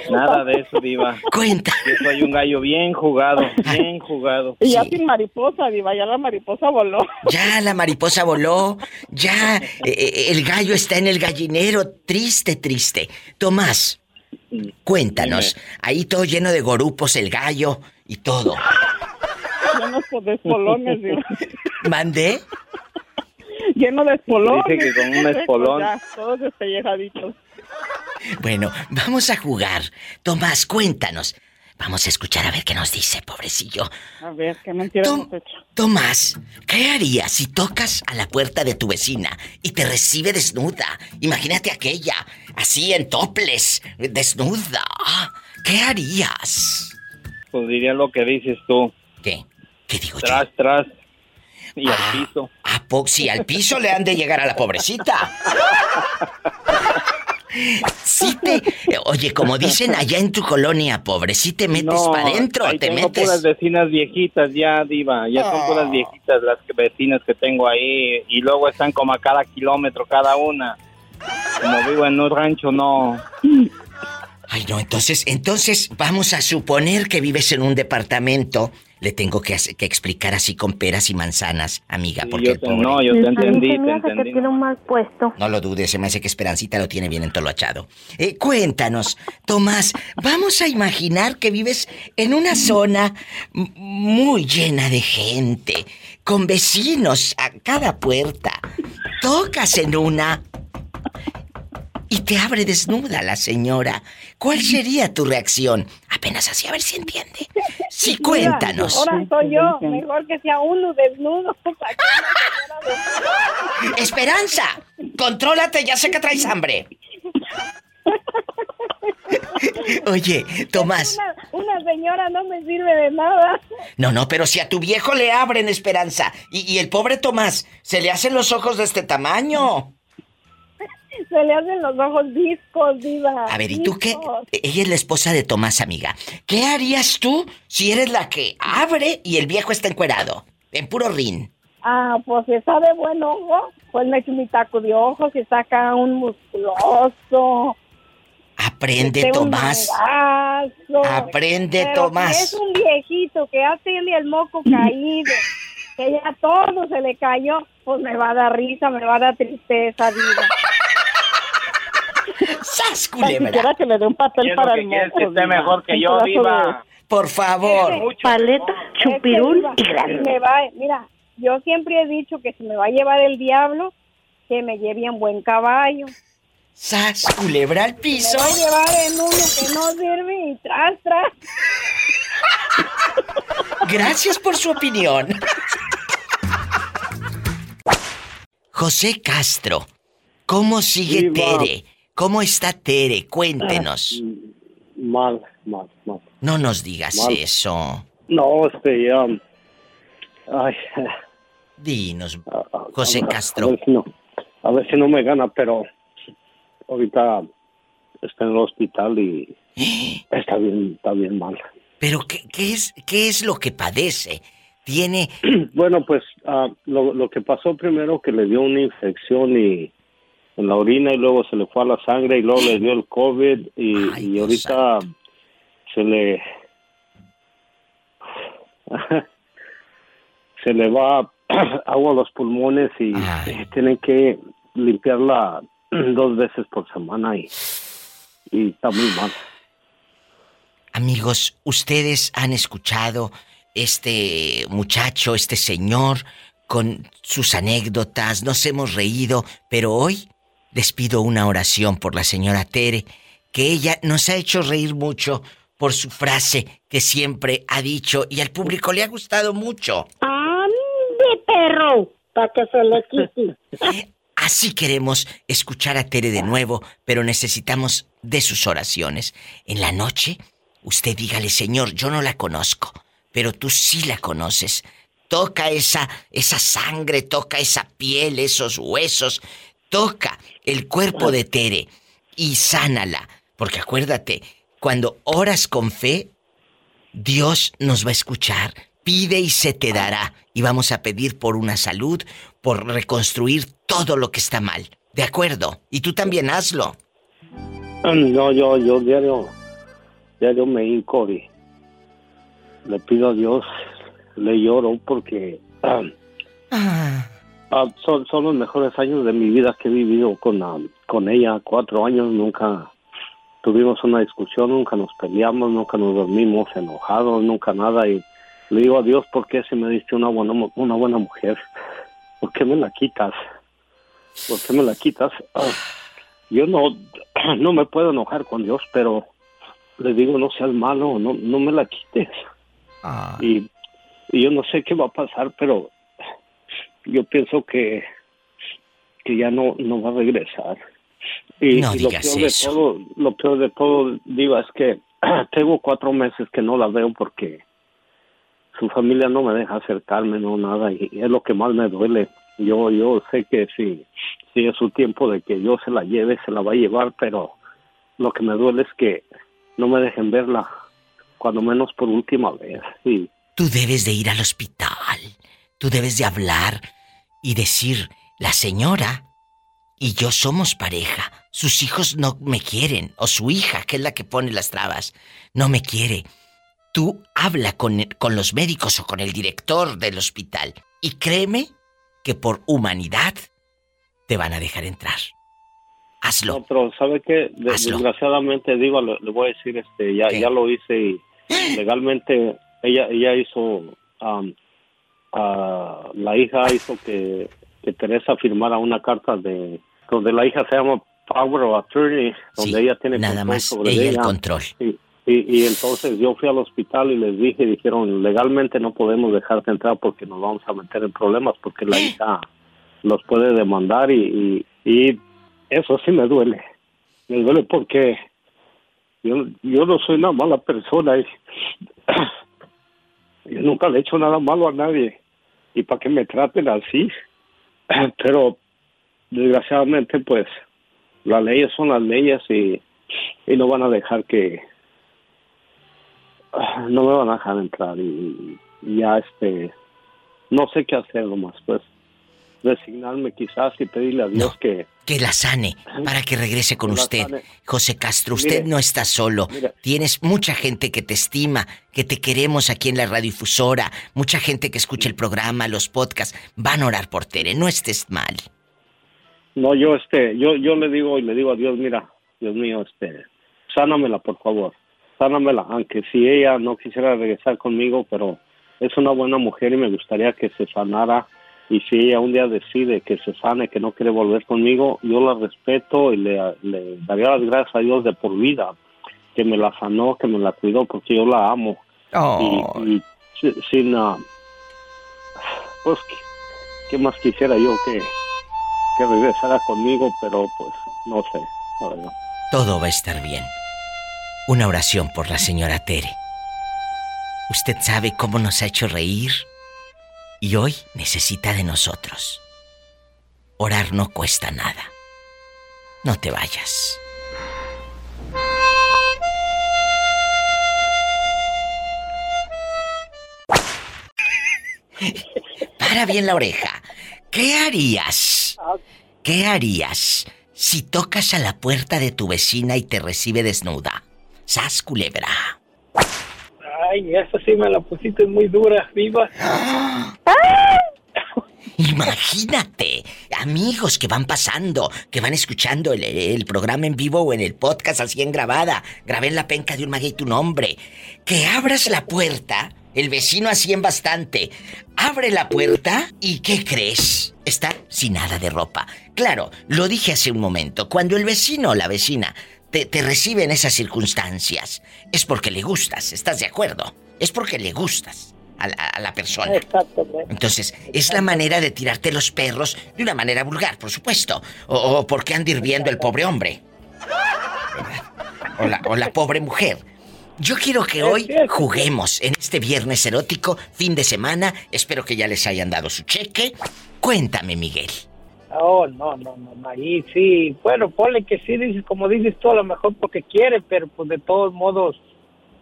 Nada de eso, diva. Cuenta. Yo soy un gallo bien jugado, bien jugado. Y ya sin mariposa, diva, ya la mariposa voló. Ya la mariposa voló, ya eh, eh, el gallo está en el gallinero, triste, triste. Tomás, cuéntanos, ahí todo lleno de gorupos, el gallo y todo. Llenos de espolones, diva. ¿Mandé? Lleno de espolones. Dice que con un espolón. ya, todos despellejaditos. Bueno, vamos a jugar. Tomás, cuéntanos. Vamos a escuchar a ver qué nos dice, pobrecillo. A ver, qué mentira hemos hecho. Tomás, ¿qué harías si tocas a la puerta de tu vecina y te recibe desnuda? Imagínate aquella, así en toples, desnuda. ¿Qué harías? Pues diría lo que dices tú. ¿Qué? ¿Qué digo tras, Tras, Y Ah. al piso. ¿A si al piso le han de llegar a la pobrecita? Sí te... Oye, como dicen allá en tu colonia, pobre, si te metes No, para adentro, te tengo metes... puras vecinas viejitas ya, diva. Ya son Oh. puras viejitas las que- vecinas que tengo ahí. Y luego están como a cada kilómetro cada una. Como vivo en un rancho, no. Ay, no, entonces, entonces vamos a suponer que vives en un departamento. Le tengo que, explicar así con peras y manzanas, amiga, porque yo el te- pobre... no, yo te entendí, se me te hace que entendí. tiene un mal puesto. No lo dudes, se me hace que Esperancita lo tiene bien entolochado. Eh, cuéntanos, Tomás, vamos a imaginar que vives en una zona muy llena de gente, con vecinos a cada puerta. Tocas en una y te abre desnuda la señora. ¿Cuál sería tu reacción? Apenas así, a ver si entiende. Sí, cuéntanos. Ahora soy yo, mejor que sea uno desnudo. para que no se Esperanza, contrólate, ya sé que traes hambre. Oye, Tomás. Una, una señora no me sirve de nada. No, no, pero si a tu viejo le abren esperanza y, y el pobre Tomás se le hacen los ojos de este tamaño. Se le hacen los ojos discos, diva. A ver, ¿y tú qué? Ella es la esposa de Tomás, amiga. ¿Qué harías tú si eres la que abre y el viejo está encuerado? En puro rin. Ah, pues si está de buen ojo, pues me echo mi taco de ojos y saca un musculoso. Aprende, este, Tomás. mangazo. Aprende, Pero Tomás. si es un viejito que ya tiene el moco caído, que ya todo se le cayó, pues me va a dar risa, me va a dar tristeza, diva. ¡Sas, Tan siquiera que le dé un papel ¿Quién es lo para que el moco. que esté mejor que yo, diva? Por favor. Paleta, chupirul Es que, y grande. me va, mira, yo siempre he dicho que si me va a llevar el diablo, que me lleve en buen caballo. ¡Sas, culebra al Me piso! va a llevar en uno que no sirve y tras, tras. Gracias por su opinión. José Castro, ¿cómo sigue. Tere? ¿Cómo está Tere? Cuéntenos. Mal, mal, mal. No nos digas Mal. eso. No, este, ya. Ay. Dinos, a- José a- Castro. A ver, si no, a ver si no me gana, pero ahorita está en el hospital y está bien, está bien mal. ¿Pero qué, qué es, qué es lo que padece? Tiene... Bueno, pues ah, lo, lo que pasó primero que le dio una infección y en la orina y luego se le fue a la sangre y luego le dio el COVID y, y ahorita se le se le va agua a los pulmones y, tienen que limpiarla dos veces por semana y, y está muy mal. Amigos, ustedes han escuchado este muchacho, este señor, con sus anécdotas, nos hemos reído, pero hoy les pido una oración por la señora Tere, que ella nos ha hecho reír mucho por su frase que siempre ha dicho y al público le ha gustado mucho. ¡Ande, perro! Para que se le quite. Así queremos escuchar a Tere de nuevo, pero necesitamos de sus oraciones. En la noche, usted dígale, Señor, yo no la conozco, pero tú sí la conoces. Toca esa, esa sangre, toca esa piel, esos huesos, toca el cuerpo de Tere y sánala. Porque acuérdate, cuando oras con fe, Dios nos va a escuchar. Pide y se te dará. Y vamos a pedir por una salud, por reconstruir todo lo que está mal. ¿De acuerdo? Y tú también hazlo. No, yo, yo diario, diario me hinco y le pido a Dios, le lloro porque ah, ah, son, son los mejores años de mi vida que he vivido con, ah, con ella. Cuatro años, nunca tuvimos una discusión, nunca nos peleamos, nunca nos dormimos enojados, nunca nada. Y le digo a Dios, ¿por qué si me diste una buena, una buena mujer? ¿Por qué me la quitas? ¿Por qué me la quitas? Ah, yo no, no me puedo enojar con Dios, pero le digo, no seas malo, no, no me la quites. Y, y yo no sé qué va a pasar, pero yo pienso que, que ya no, no va a regresar. Y, No y lo peor de todo, lo peor de todo, digo, es que tengo cuatro meses que no la veo porque su familia no me deja acercarme, no nada, y, y es lo que más me duele. Yo, yo sé que si, si es su tiempo de que yo se la lleve, se la va a llevar, pero lo que me duele es que no me dejen verla, cuando menos por última vez. Y Tú debes de ir al hospital. Tú debes de hablar y decir, la señora y yo somos pareja. Sus hijos no me quieren. O su hija, que es la que pone las trabas, no me quiere. Tú habla con, con los médicos o con el director del hospital. Y créeme que por humanidad te van a dejar entrar. Hazlo. No, pero ¿sabe? De- Hazlo. desgraciadamente, digo, le, le voy a decir, este, ya, ya lo hice y legalmente ella ella hizo, am, ah, la hija hizo que, que Teresa firmara una carta de, donde la hija se llama Power of Attorney, donde Sí, ella tiene nada control más sobre ella el control. Y, y, y entonces yo fui al hospital y les dije, dijeron, legalmente no podemos dejarte entrar porque nos vamos a meter en problemas porque la hija los puede demandar y, y, y eso sí me duele. Me duele porque yo, yo no soy una mala persona y yo nunca le he hecho nada malo a nadie. Y para que me traten así, pero desgraciadamente pues las leyes son las leyes y, y no van a dejar que ah, no me van a dejar entrar y, y ya este no sé qué hacer nomás pues resignarme quizás y pedirle a Dios que... Que la sane para que regrese con Que usted. José Castro, usted Mire, no está solo. mire. Tienes mucha gente que te estima, que te queremos aquí en la radiodifusora, mucha gente que escucha el programa, los podcasts. Van a orar por Tere, no estés mal. No, yo este, yo, yo le digo y le digo a Dios, mira, Dios mío, este, sánamela por favor, sánamela, aunque si ella no quisiera regresar conmigo, pero es una buena mujer y me gustaría que se sanara y si ella un día decide que se sane, que no quiere volver conmigo, yo la respeto y le, le daría las gracias a Dios de por vida, que me la sanó, que me la cuidó, porque yo la amo. Oh. Y, y si- sin, ah, pues, ¿qué, qué más quisiera yo que, que regresara conmigo, pero pues no sé, la verdad. Todo va a estar bien. Una oración por la señora Tere. Usted sabe cómo nos ha hecho reír y hoy necesita de nosotros. Orar no cuesta nada. No te vayas. Para bien la oreja. ¿Qué harías? ¿Qué harías si tocas a la puerta de tu vecina y te recibe desnuda? Sas culebra. Ay, esa sí me la pusiste muy dura, viva. Imagínate, amigos que van pasando, que van escuchando el, el programa en vivo o en el podcast así en grabada. Grabé en la penca de un maguey tu nombre. Que abras la puerta, el vecino así en bastante. Abre la puerta y ¿qué crees? Está sin nada de ropa. Claro, lo dije hace un momento. Cuando el vecino o la vecina te, te recibe en esas circunstancias, es porque le gustas, ¿estás de acuerdo? Es porque le gustas a la, a la persona. Exactamente. Entonces, es la manera de tirarte los perros de una manera vulgar, por supuesto. O, o porque anda hirviendo el pobre hombre. O la, o la pobre mujer. Yo quiero que hoy juguemos en este viernes erótico, fin de semana. Espero que ya les hayan dado su cheque. Cuéntame, Miguel. Oh, no, no, no, ahí sí. Bueno, ponle que sí, dices, como dices tú, a lo mejor porque quiere, pero pues de todos modos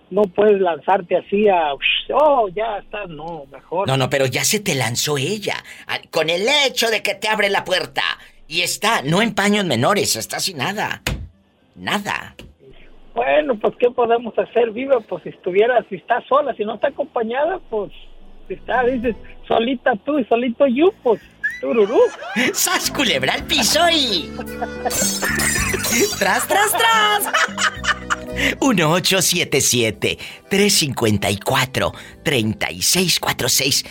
no puedes lanzarte así a... Oh, ya está, no, mejor. No, no, pero ya se te lanzó ella. Con el hecho de que te abre la puerta. Y está, no en paños menores, está sin nada. Nada. Bueno, pues ¿qué podemos hacer, viva? Pues si estuviera, si está sola, si no está acompañada, pues si está, dices, solita tú y solito yo, pues tururú. ¡Sas culebra al piso y... ¡Tras, tras, tras! 1877-354-3646.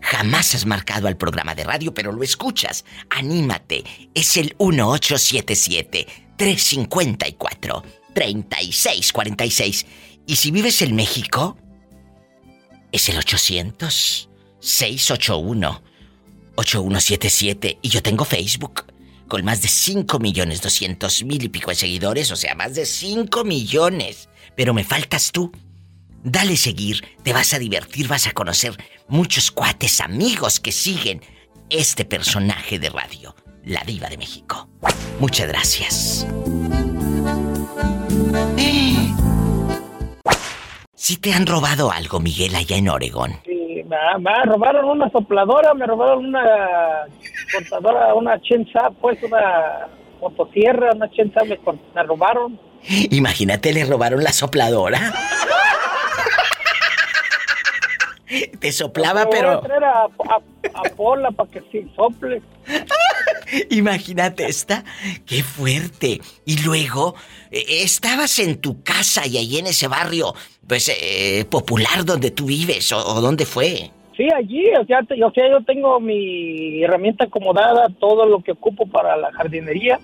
Jamás has marcado al programa de radio, pero lo escuchas. Anímate. Es el 1877-354-3646. Y si vives en México, es el 800-681-8177. Y yo tengo Facebook con más de 5 millones 200 mil y pico de seguidores, o sea, más de 5 millones. Pero me faltas tú. Dale seguir, te vas a divertir, vas a conocer muchos cuates, amigos que siguen este personaje de radio, la diva de México. Muchas gracias. Si te han robado algo, Miguel, allá en Oregón. Sí, me, me robaron una sopladora, me robaron una cortadora, una chenza, pues una motosierra, una chenza me, me robaron. Imagínate, le robaron la sopladora. Te soplaba, Me voy a pero... traer a, a- a Pola para que sí sople. Imagínate esta. ¡Qué fuerte! Y luego, eh, estabas en tu casa y ahí en ese barrio, pues, eh, popular donde tú vives, o, o dónde fue. Sí, allí, o sea, te- o sea, yo tengo mi herramienta acomodada, todo lo que ocupo para la jardinería.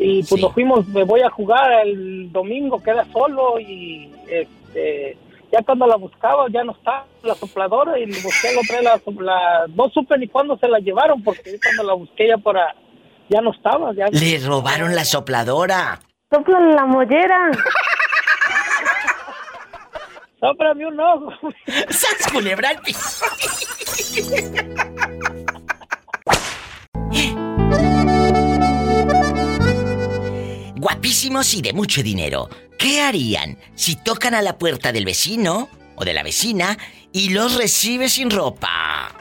Y pues nos fuimos, me voy a jugar el domingo, queda solo y este, ya cuando la buscaba ya no estaba la sopladora y busqué la otra, la, la- no supe ni cuándo se la llevaron porque yo cuando la busqué ya para, ya no estaba. Ya, Le robaron la sopladora. Sopla la mollera. Sóprame un ojo. ¡Sas culebra! Guapísimos y de mucho dinero. ¿Qué harían si tocan a la puerta del vecino o de la vecina y los recibe sin ropa?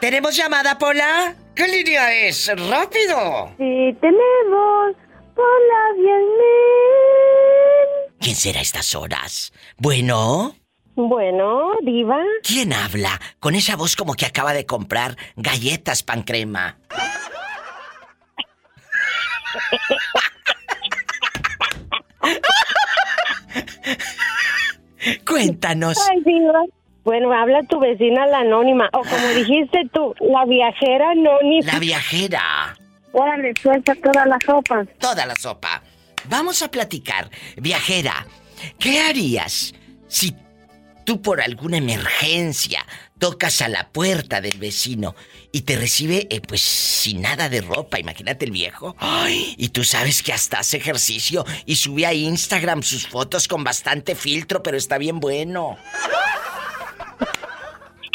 ¿Tenemos llamada, Pola? ¿Qué línea es? ¡Rápido! Sí, tenemos Pola 10.000. ¿Quién será a estas horas? Bueno. Bueno, diva. ¿Quién habla? Con esa voz como que acaba de comprar galletas pan crema. Cuéntanos. Ay, diva. Bueno, habla tu vecina la anónima. O como dijiste tú, la viajera anónima. La viajera. Órale, suelta toda la sopa. Toda la sopa. Vamos a platicar. Viajera, ¿qué harías si tú por alguna emergencia tocas a la puerta del vecino y te recibe eh, pues sin nada de ropa, imagínate el viejo. Ay, y tú sabes que hasta hace ejercicio y sube a Instagram sus fotos con bastante filtro, pero está bien bueno.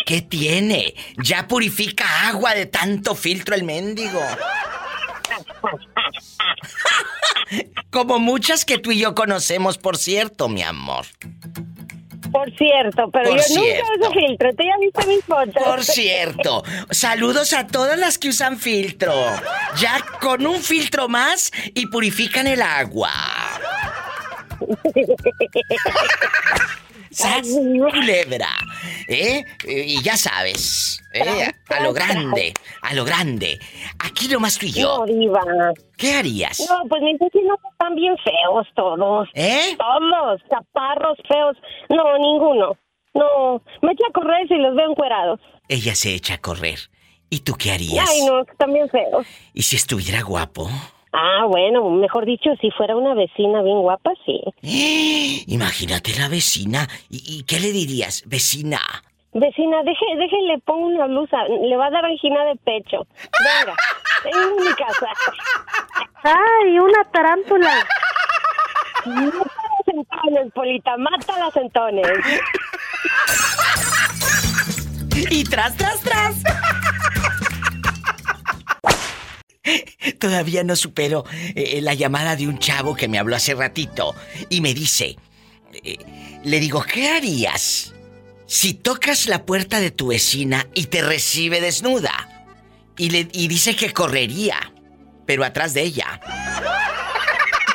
¿Qué tiene? Ya purifica agua de tanto filtro el mendigo. Como muchas que tú y yo conocemos, por cierto, mi amor. Por cierto, pero Por yo cierto. nunca uso filtro. ¿Tú ya viste mis fotos? Por cierto, saludos a todas las que usan filtro. Ya con un filtro más y purifican el agua. ¡Sas, culebra! ¿Eh? Y ya sabes, ¿eh? A lo grande, a lo grande. Aquí nomás tú y yo. No, diva. ¿Qué harías? No, pues mis vecinos están bien feos todos. ¿Eh? Todos, chaparros feos. No, ninguno. No, me echo a correr si los veo encuerados. Ella se echa a correr. ¿Y tú qué harías? Ay, no, están bien feos. ¿Y si estuviera guapo? Ah, bueno, mejor dicho, si fuera una vecina bien guapa, sí. Imagínate la vecina. ¿Y, y qué le dirías? Vecina. Vecina, deje, deje, le pongo una blusa. Le va a dar angina de pecho. Venga, a mi casa. ¡Ay, una tarántula! Mata las entones, Polita, mata las entones. Y tras, tras, tras. Todavía no supero eh, la llamada de un chavo que me habló hace ratito y me dice, eh, le digo, ¿qué harías si tocas la puerta de tu vecina y te recibe desnuda? Y, le, y dice que correría, pero atrás de ella.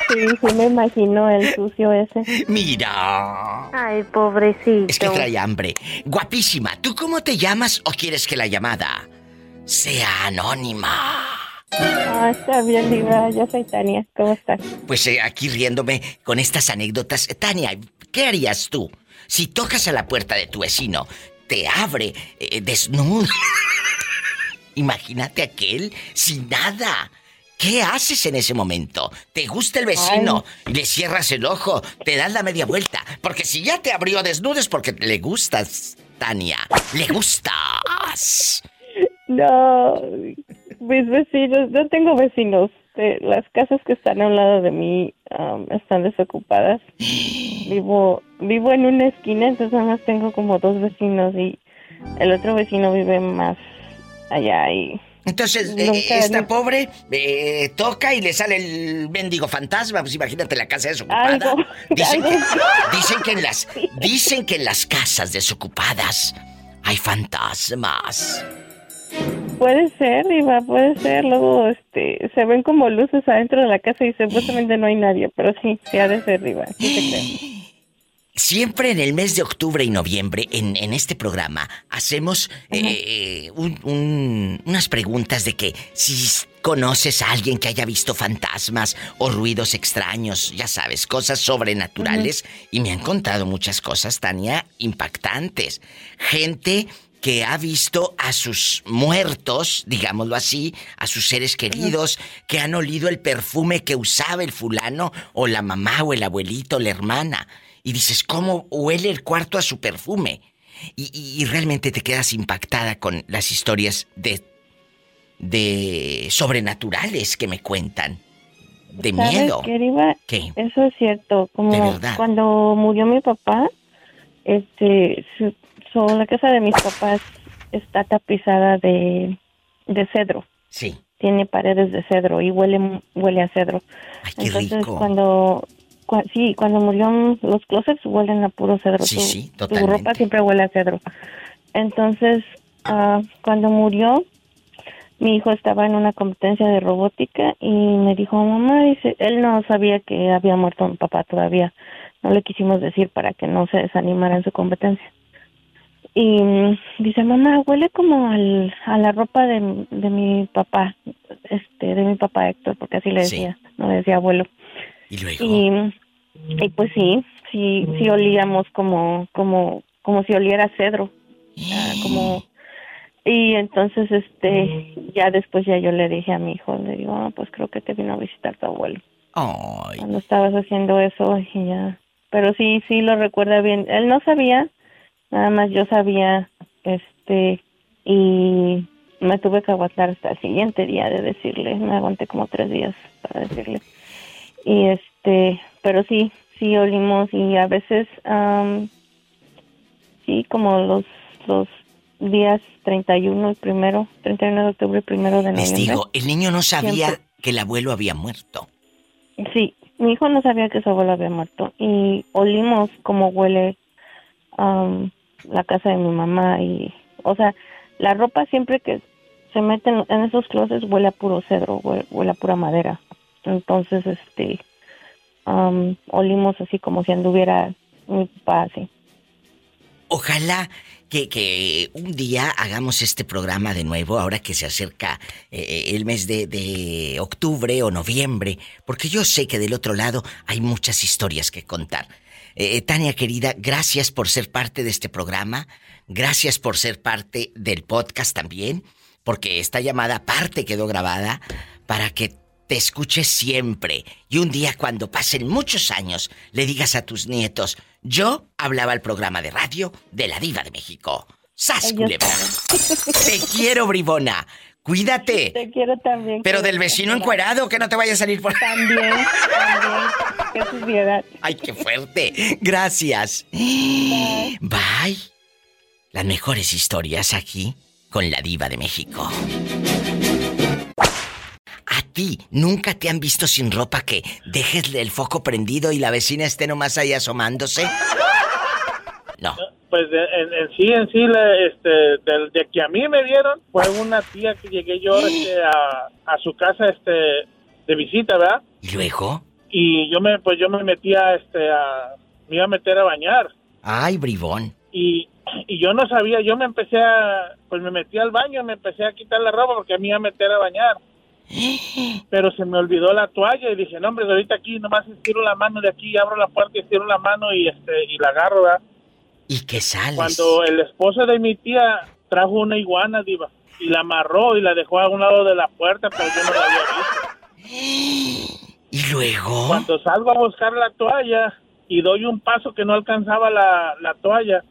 Sí, sí me imagino el sucio ese. Mira. Ay, pobrecito. Es que trae hambre. Guapísima, ¿tú cómo te llamas o quieres que la llamada sea anónima? Ah, está bien, Diva. Yo soy Tania. ¿Cómo estás? Pues eh, aquí riéndome con estas anécdotas. Tania, ¿qué harías tú si tocas a la puerta de tu vecino, te abre eh, desnudo? Imagínate aquel sin nada. ¿Qué haces en ese momento? ¿Te gusta el vecino? Le cierras el ojo, te das la media vuelta. Porque si ya te abrió desnudo es porque le gustas, Tania. Le gustas. No, mis vecinos, no tengo vecinos. Eh, Las casas que están a un lado de mí am, están desocupadas. Vivo, vivo en una esquina, entonces nada más tengo como dos vecinos y el otro vecino vive más allá y Entonces, eh, Nunca- esta pobre eh, toca y le sale el mendigo fantasma. Pues imagínate la casa desocupada. Algo, dicen, algo. dicen que en las dicen que en las casas desocupadas hay fantasmas. Puede ser, Diva, puede ser. Luego, este, se ven como luces adentro de la casa y supuestamente no hay nadie, pero sí, sí ha de ser, Diva. Sí. Siempre en el mes de octubre y noviembre, en, en este programa, hacemos eh, eh, un- un- unas preguntas de que si conoces a alguien que haya visto fantasmas o ruidos extraños, ya sabes, cosas sobrenaturales. Y me han contado muchas cosas, Tania, impactantes. Gente que ha visto a sus muertos, digámoslo así, a sus seres queridos, que han olido el perfume que usaba el fulano, o la mamá, o el abuelito, o la hermana. Y dices, ¿cómo huele el cuarto a su perfume? Y, y- y realmente te quedas impactada con las historias de, de sobrenaturales que me cuentan. De ¿Sabes miedo. qué. Eso es cierto. Como De verdad. cuando murió mi papá, este, su- so- la casa de mis papás está tapizada de, de cedro. Sí. Tiene paredes de cedro y huele, huele a cedro. Ay, qué Entonces, rico. cuando, cua- sí, cuando murió los closets huelen a puro cedro. Sí, Tu- sí, Tu ropa siempre huele a cedro. Entonces, ah, cuando murió, mi hijo estaba en una competencia de robótica y me dijo, mamá, dice, él no sabía que había muerto mi papá todavía. No le quisimos decir para que no se desanimara en su competencia. Y mm, dice, mamá, huele como al, a la ropa de, de mi papá, este, de mi papá Héctor, porque así le decía, no le decía abuelo. Y luego. Y, y pues sí, sí, sí olíamos como, como, como si oliera cedro, como y entonces este ya después ya yo le dije a mi hijo, le digo, ah, pues creo que te vino a visitar tu abuelo. Ay. Cuando estabas haciendo eso y ya, pero sí, sí lo recuerda bien. Él no sabía, nada más yo sabía, este, y me tuve que aguantar hasta el siguiente día de decirle, me aguanté como tres días para decirle. Y este, pero sí, sí olimos y a veces, am, sí, como los, los días 31 y primero, 31 de octubre y primero de noviembre. Les digo, el niño no sabía Siempre. que el abuelo había muerto. Sí, mi hijo no sabía que su abuelo había muerto y olimos cómo huele am, la casa de mi mamá y, o sea, la ropa siempre que se mete en, esos closets huele a puro cedro, huele, a pura madera. Entonces, este, olimos así como si anduviera mi papá así. Ojalá que, un día hagamos este programa de nuevo, ahora que se acerca eh, el mes de octubre o noviembre, porque yo sé que del otro lado hay muchas historias que contar. Eh, Tania querida, gracias por ser parte de este programa, gracias por ser parte del podcast también, porque esta llamada aparte quedó grabada para que te escuches siempre y un día cuando pasen muchos años le digas a tus nietos, yo hablaba al programa de radio de la diva de México. ¡Sas, culebra! Te quiero, bribona. Cuídate. Te quiero también. Pero del vecino encuerado, que no te vaya a salir por... También, también. Qué suciedad. ¡Ay, qué fuerte! Gracias. Bye. Las mejores historias aquí con la diva de México. A ti, ¿nunca te han visto sin ropa que dejes el foco prendido y la vecina esté nomás ahí asomándose? No. Pues en, en sí, en sí, le- este, del, de que a mí me dieron, fue una tía que llegué yo este, a, a su casa este, de visita, ¿verdad? ¿Y luego? Y yo me, pues yo me metía, este, a, me iba a meter a bañar. Ay, bribón. Y, y yo no sabía, yo me empecé a, pues me metí al baño, me empecé a quitar la ropa porque me iba a meter a bañar. Pero se me olvidó la toalla y dije, no hombre, de ahorita aquí nomás estiro la mano de aquí, abro la puerta y estiro la mano y este y la agarro, ¿verdad? ¿Y qué sales? Cuando el esposo de mi tía trajo una iguana, diva, y la amarró y la dejó a un lado de la puerta, pero yo no la había visto. ¿Y luego? Cuando salgo a buscar la toalla y doy un paso que no alcanzaba la, la toalla,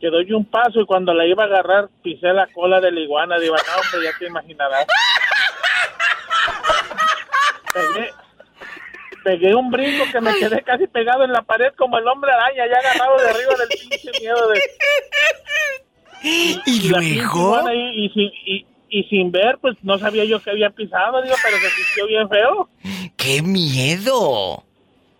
que doy un paso y cuando la iba a agarrar pisé la cola de la iguana, diva, no, hombre, ya te imaginarás. Pegué, pegué un brinco que me quedé casi pegado en la pared como el hombre araña, ya agarrado de arriba del pinche miedo de... ¿Y pinche luego? Y, y sin, y, y sin ver, pues no sabía yo que había pisado, digo, pero se sintió bien feo. ¡Qué miedo!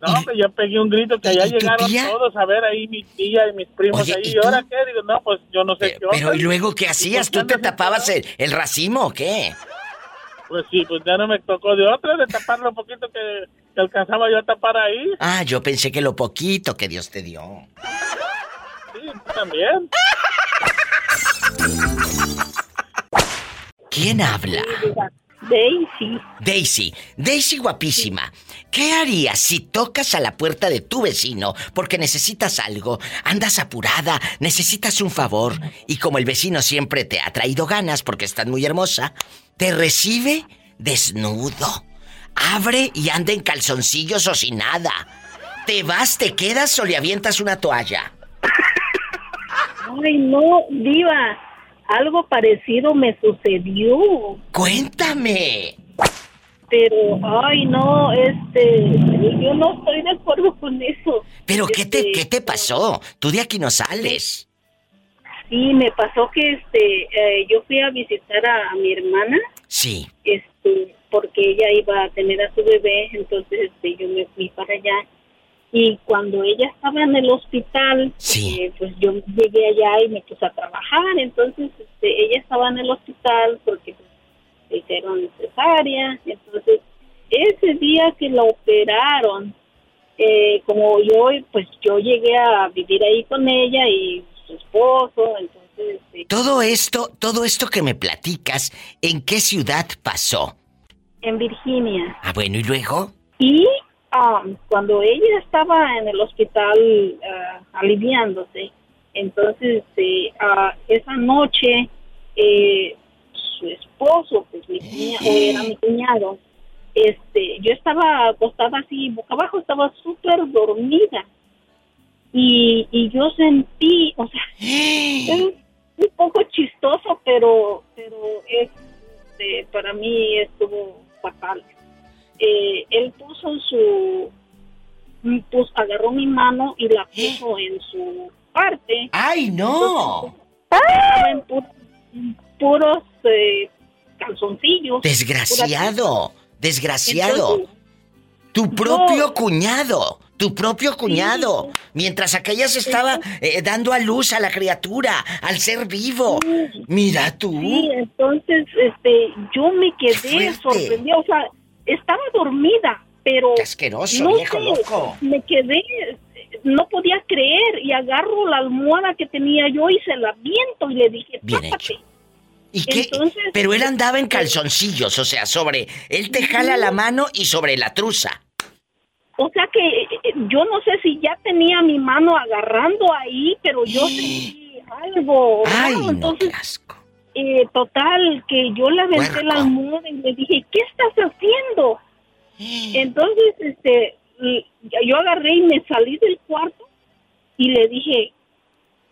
No, pues yo pegué un grito que allá ¿Y llegaron tía? todos a ver ahí mi tía y mis primos Oye, ahí. ¿y ¿Y ahora qué? Digo, no, pues yo no sé qué onda. Pero ¿y luego qué ¿Y hacías? qué ¿Tú te tapabas el, el racimo o qué? Pues sí, pues ya no me tocó de otra, de tapar lo poquito que, que alcanzaba yo a tapar ahí. Ah, yo pensé que lo poquito que Dios te dio. Sí, también. ¿Quién habla? Daisy. Daisy, Daisy guapísima. ¿Qué harías si tocas a la puerta de tu vecino porque necesitas algo, andas apurada, necesitas un favor y como el vecino siempre te ha traído ganas porque estás muy hermosa, te recibe desnudo, abre y anda en calzoncillos o sin nada? ¿Te vas, te quedas o le avientas una toalla? Ay, no, diva. Algo parecido me sucedió. Cuéntame. Pero, ay, no, este, yo no estoy de acuerdo con eso. ¿Pero qué te, Este, qué te pasó? Tú de aquí no sales. Sí, me pasó que, este, eh, yo fui a visitar a, a mi hermana, Sí. este, porque ella iba a tener a su bebé, entonces, este, yo me fui para allá Y cuando ella estaba en el hospital, eh, pues yo llegué allá y me puse a trabajar. Entonces, este, ella estaba en el hospital porque pues, le hicieron cesárea. Entonces, ese día que la operaron, eh, como yo, pues yo llegué a vivir ahí con ella y su esposo, entonces... este, Todo esto, todo esto que me platicas, ¿en qué ciudad pasó? en Virginia. Ah, bueno, ¿y luego? Y um, cuando ella estaba en el hospital ah, aliviándose, entonces este, ah, esa noche eh, su esposo, pues mi cuñado, era mi cuñado, este, yo estaba acostada así, boca abajo, estaba súper dormida. Y, y yo sentí, o sea, es un poco chistoso, pero, pero es, este, para mí estuvo fatal. Eh, él puso en su, pues agarró mi mano y la puso en su parte. ¡Ay, no! Estaba en pu- en puros eh, calzoncillos. Desgraciado, desgraciado. Entonces, Tu propio cuñado, tu propio cuñado. Mientras aquella se estaba eh, dando a luz a la criatura, al ser vivo. Mira tú. Sí, entonces, este, yo me quedé sorprendida, o sea, estaba dormida, pero asqueroso, no viejo sé, loco. me quedé, no podía creer y agarro la almohada que tenía yo y se la viento y le dije, Bien. ¿Y qué? Entonces, Pero él andaba en calzoncillos, o sea, sobre. Él te jala la mano y sobre la truza. O sea que eh, eh, yo no sé si ya tenía mi mano agarrando ahí, pero yo sentí algo. Ay, no, entonces, eh, total, que yo le aventé la almohada y le dije, ¿qué estás haciendo? Entonces, este, yo agarré y me salí del cuarto y le dije,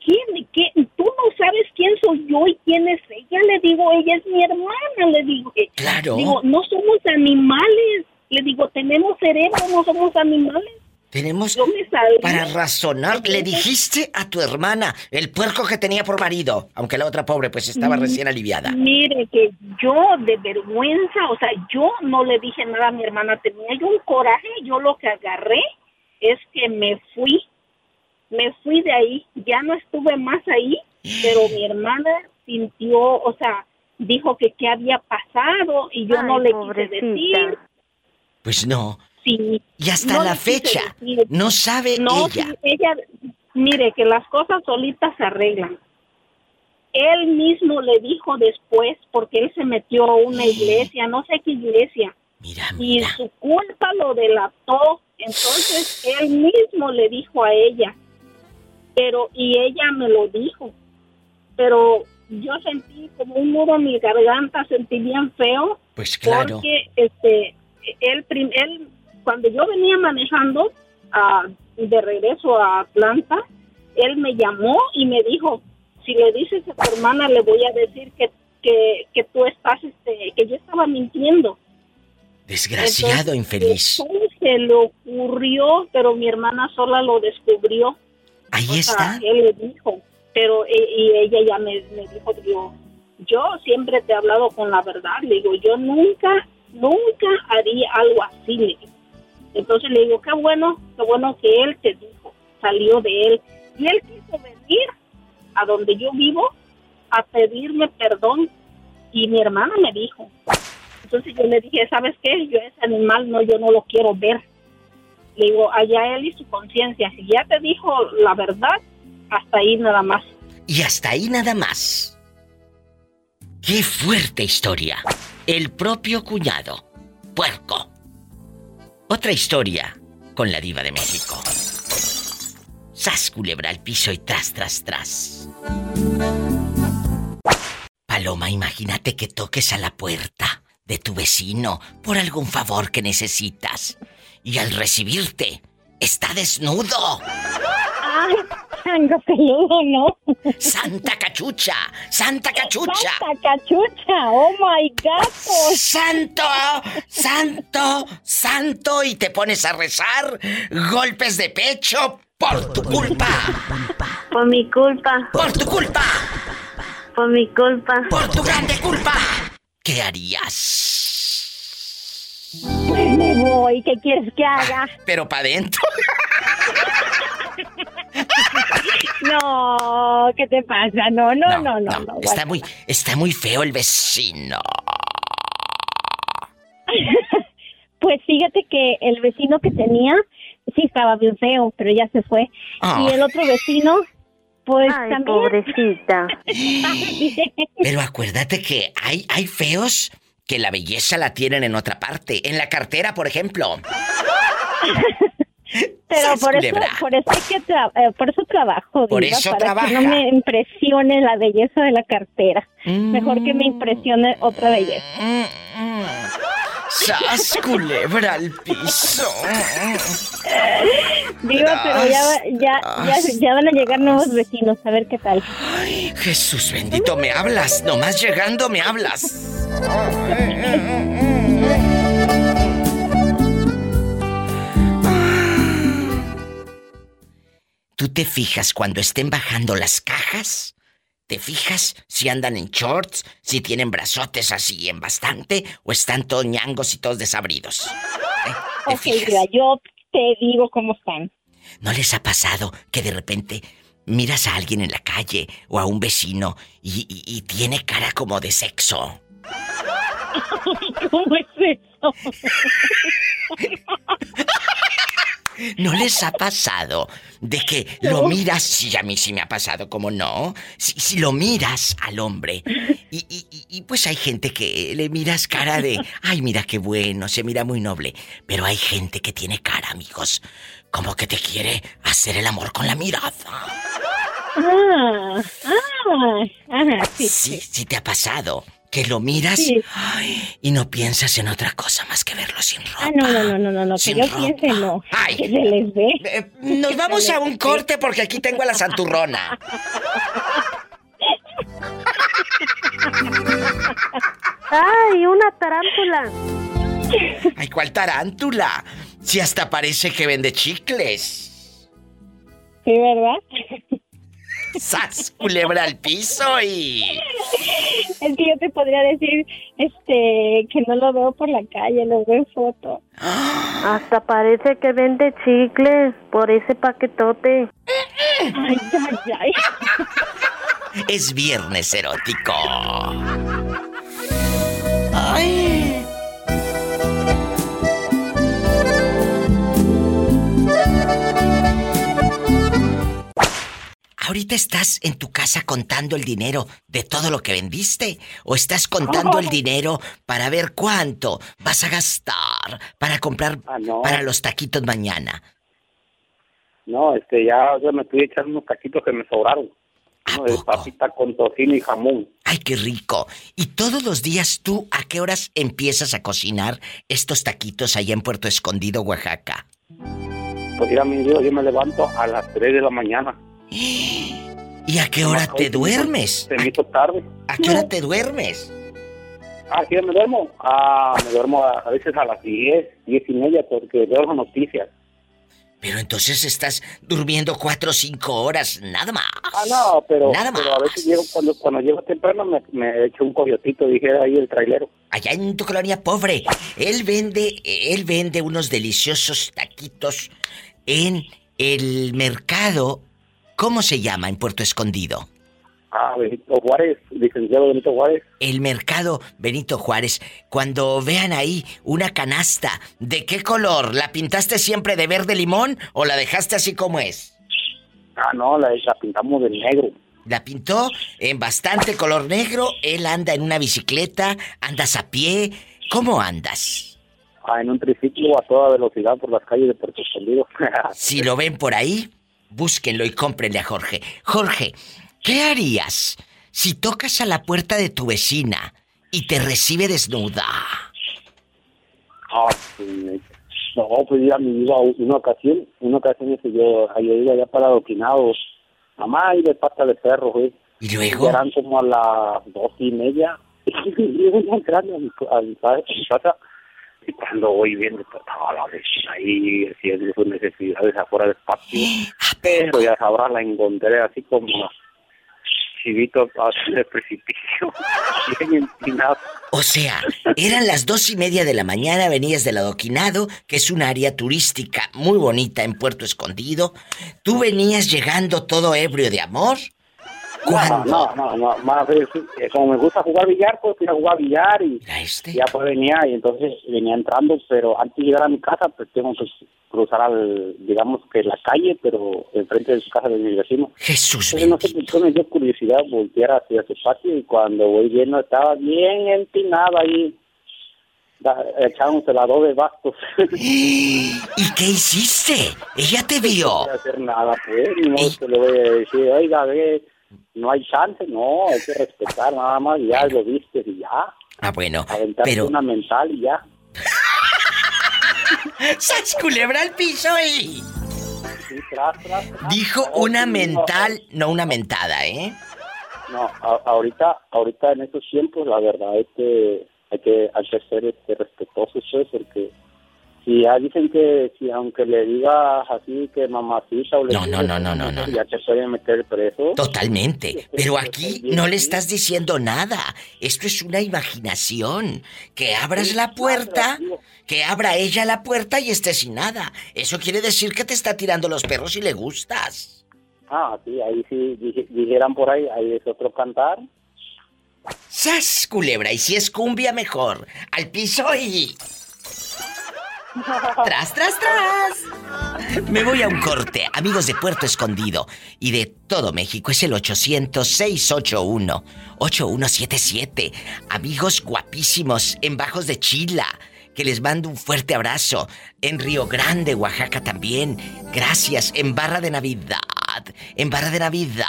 ¿quién, qué? Tú no sabes quién soy yo y quién es ella. Le digo, ella es mi hermana. Le digo, eh, Claro. Digo, no somos animales. Le digo, tenemos cerebro, no somos animales. Tenemos me para razonar. Le dijiste a tu hermana el puerco que tenía por marido, aunque la otra pobre pues estaba Mm, recién aliviada. Mire que yo de vergüenza, o sea, yo no le dije nada a mi hermana, tenía yo un coraje, yo lo que agarré es que me fui, me fui de ahí, ya no estuve más ahí, pero mi hermana sintió, o sea, dijo que qué había pasado y yo no le pobrecita. quise decir. Pues no. Sí. Y hasta No la fecha decir. no sabe No, ella. mire, que las cosas solitas se arreglan. Él mismo le dijo después, porque él se metió a una iglesia, no sé qué iglesia, y su culpa lo delató. Entonces él mismo le dijo a ella, pero y ella me lo dijo, pero yo sentí como un nudo en mi garganta, sentí bien feo. Pues claro. Porque este, él, él cuando yo venía manejando ah, de regreso a Atlanta, él me llamó y me dijo, si le dices a tu hermana le voy a decir que, que, que tú estás, este, que yo estaba mintiendo. Desgraciado, infeliz. Se le ocurrió, pero mi hermana sola lo descubrió. Ahí O sea, está. él le dijo, pero e- y ella ya me, me dijo, yo, yo siempre te he hablado con la verdad. Le digo, yo nunca, nunca haría algo así. Le digo. Entonces le digo, qué bueno, qué bueno que él te dijo, salió de él. Y él quiso venir a donde yo vivo a pedirme perdón. Y mi hermana me dijo. Entonces yo le dije, ¿sabes qué? Yo ese animal no, yo no lo quiero ver. Le digo, allá él y su conciencia. Si ya te dijo la verdad, hasta ahí nada más. Y hasta ahí nada más. Qué fuerte historia. El propio cuñado. Puerco. Otra historia con la diva de México. Sas culebra al piso y tras, tras, tras. Paloma, imagínate que toques a la puerta de tu vecino por algún favor que necesitas. Y al recibirte, está desnudo. Chango peludo, ¿no? ¡Santa cachucha! ¡Santa cachucha! ¡Santa cachucha! ¡Oh, my God! ¡Santo! ¡Santo! ¡Santo! Y te pones a rezar golpes de pecho por tu culpa. Por mi culpa. Por tu culpa. Por mi culpa. Por tu grande culpa. ¿Qué harías? Me voy, ¿qué quieres que haga? Pero para adentro. No, ¿qué te pasa? No, no, no, no. no, Está muy, está muy feo el vecino. Pues fíjate que el vecino que tenía sí estaba bien feo, pero ya se fue. Ah. Y el otro vecino, pues Ay, también. pobrecita. Pero acuérdate que hay, hay feos que la belleza la tienen en otra parte. En la cartera, por ejemplo. Pero ¡Sas, por eso, por eso, hay que tra- eh, por eso trabajo, Por Diva, eso para trabaja. que no me impresione la belleza de la cartera. Mejor que me impresione otra belleza. ¡Sas, culebra al piso! Diva, pero ya, va- ya, ya, ya van a llegar nuevos vecinos, a ver qué tal. Jesús bendito, me hablas. Nomás llegando me hablas. ¿Tú te fijas cuando estén bajando las cajas? ¿Te fijas si andan en shorts, si tienen brazotes así en bastante o están todos ñangos y todos desabridos? ¿Eh? ¿Te Ok, fijas? Yo te digo cómo están. ¿No les ha pasado que de repente miras a alguien en la calle o a un vecino y, y- y tiene cara como de sexo? ¿Cómo es eso? ¿No les ha pasado de que lo miras? Sí, a mí sí me ha pasado, ¿cómo no? Si, si lo miras al hombre y, y- pues hay gente que le miras cara de, ay, mira qué bueno, se mira muy noble. Pero hay gente que tiene cara, amigos, como que te quiere hacer el amor con la mirada. Ah, ah, ah, sí. Sí, sí te ha pasado. Que lo miras Sí. ay, y no piensas en otra cosa más que verlo sin ropa. Ah, no, no, no, no, no, no, que yo ropa. piense no. Ay. Que se les ve. Eh, Nos vamos a un corte porque aquí tengo a la santurrona. ¡Ay, una tarántula! Ay, ¿cuál tarántula? Si hasta parece que vende chicles. Sí, ¿verdad? ¡Sas! Culebra al piso y. Es que yo te podría decir, este, que no lo veo por la calle, lo veo en foto. Hasta parece que vende chicles por ese paquetote. Ay, ay, ay. Es viernes erótico. Ay. ¿Ahorita estás en tu casa contando el dinero de todo lo que vendiste? ¿O estás contando el dinero para ver cuánto vas a gastar para comprar para los taquitos mañana? No, este, ya yo me estoy echando unos taquitos que me sobraron. Uno de papita con tocino y jamón. ¡Ay, qué rico! ¿Y todos los días tú a qué horas empiezas a cocinar estos taquitos allá en Puerto Escondido, Oaxaca? Pues mira, mi Dios, yo me levanto a las 3 de la mañana. ¿Y a qué hora te duermes? Se me hizo tarde. ¿A qué hora te duermes? Ah, ¿sí me duermo? Ah, me duermo a, a veces a las 10, 10 y media porque veo las noticias. Pero entonces estás durmiendo cuatro o cinco horas, nada más. Ah, no, pero, Nada pero a veces llego, cuando, cuando llego temprano me, me echo un coyotito, dijera ahí el trailero. Allá en tu colonia pobre, él vende, él vende unos deliciosos taquitos en el mercado. ¿Cómo se llama en Puerto Escondido? Ah, Benito Juárez, licenciado Benito Juárez. El mercado Benito Juárez. Cuando vean ahí una canasta, ¿de qué color? ¿La pintaste siempre de verde limón o la dejaste así como es? Ah, no, la, la pintamos de negro. La pintó en bastante color negro. Él anda en una bicicleta, andas a pie. ¿Cómo andas? Ah, en un triciclo a toda velocidad por las calles de Puerto Escondido. Si lo ven por ahí, búsquenlo y cómprenle a Jorge. Jorge, ¿qué harías si tocas a la puerta de tu vecina y te recibe desnuda? Ah, no, pues ya me iba una ocasión, una ocasión que yo, yo iba ya para adoquinados. Mamá, y de pata de perro, güey. ¿Y luego? Eran como a las dos y media. Y yo entrando a mi, a mi pa- a mi casa. Y cuando voy viendo, pues, estaba la vecina ahí haciendo sus necesidades afuera del patio. Pero ya sabrás, la encontré así como chivito hacia el precipicio, bien empinado. O sea, eran las dos y media de la mañana, venías del adoquinado, que es un área turística muy bonita en Puerto Escondido. Tú venías llegando todo ebrio de amor. No, no, no, no, más eh, como me gusta jugar billar, pues fui a jugar billar y este? ya pues venía y entonces venía entrando, pero antes de llegar a mi casa pues tengo que cruzar al, digamos que la calle, pero enfrente de su casa de mi vecino. Jesús. Entonces no sé por me dio curiosidad voltear hacia ese patio y cuando voy viendo estaba bien empinado ahí, da- echándose la de bastos. ¿Y qué hiciste? Ella te vio. No hacer nada, pues, modo que le voy a decir, oiga, ve, no hay chance, no, hay que respetar nada más, ya lo viste y ya. Ah, bueno, Aventarte pero... una mental y ya. ¡Sas culebra al piso y... Sí, tras, tras, tras. Dijo una mental, no una mentada, ¿eh? No, a- ahorita, ahorita en estos tiempos, la verdad es que hay que, hay que ser este, respetuosos, pues, porque si ya dicen que si aunque le digas así que mamacita o le No, no, no, no, no, no, ya te pueden meter preso. Totalmente. Pero aquí no le estás diciendo nada. Esto es una imaginación. Que abras la puerta, que abra ella la puerta y esté sin nada. Eso quiere decir que te está tirando los perros y le gustas. Ah, sí, ahí sí, dije- dijeran por ahí, ahí es otro cantar. ¡Sas, culebra! Y si es cumbia, mejor. Al piso y... ¡Tras, tras, tras! Me voy a un corte. Amigos de Puerto Escondido y de todo México es el 800-681-8177. Amigos guapísimos en Bajos de Chila, que les mando un fuerte abrazo. En Río Grande, Oaxaca también. Gracias. En Barra de Navidad. En Barra de Navidad.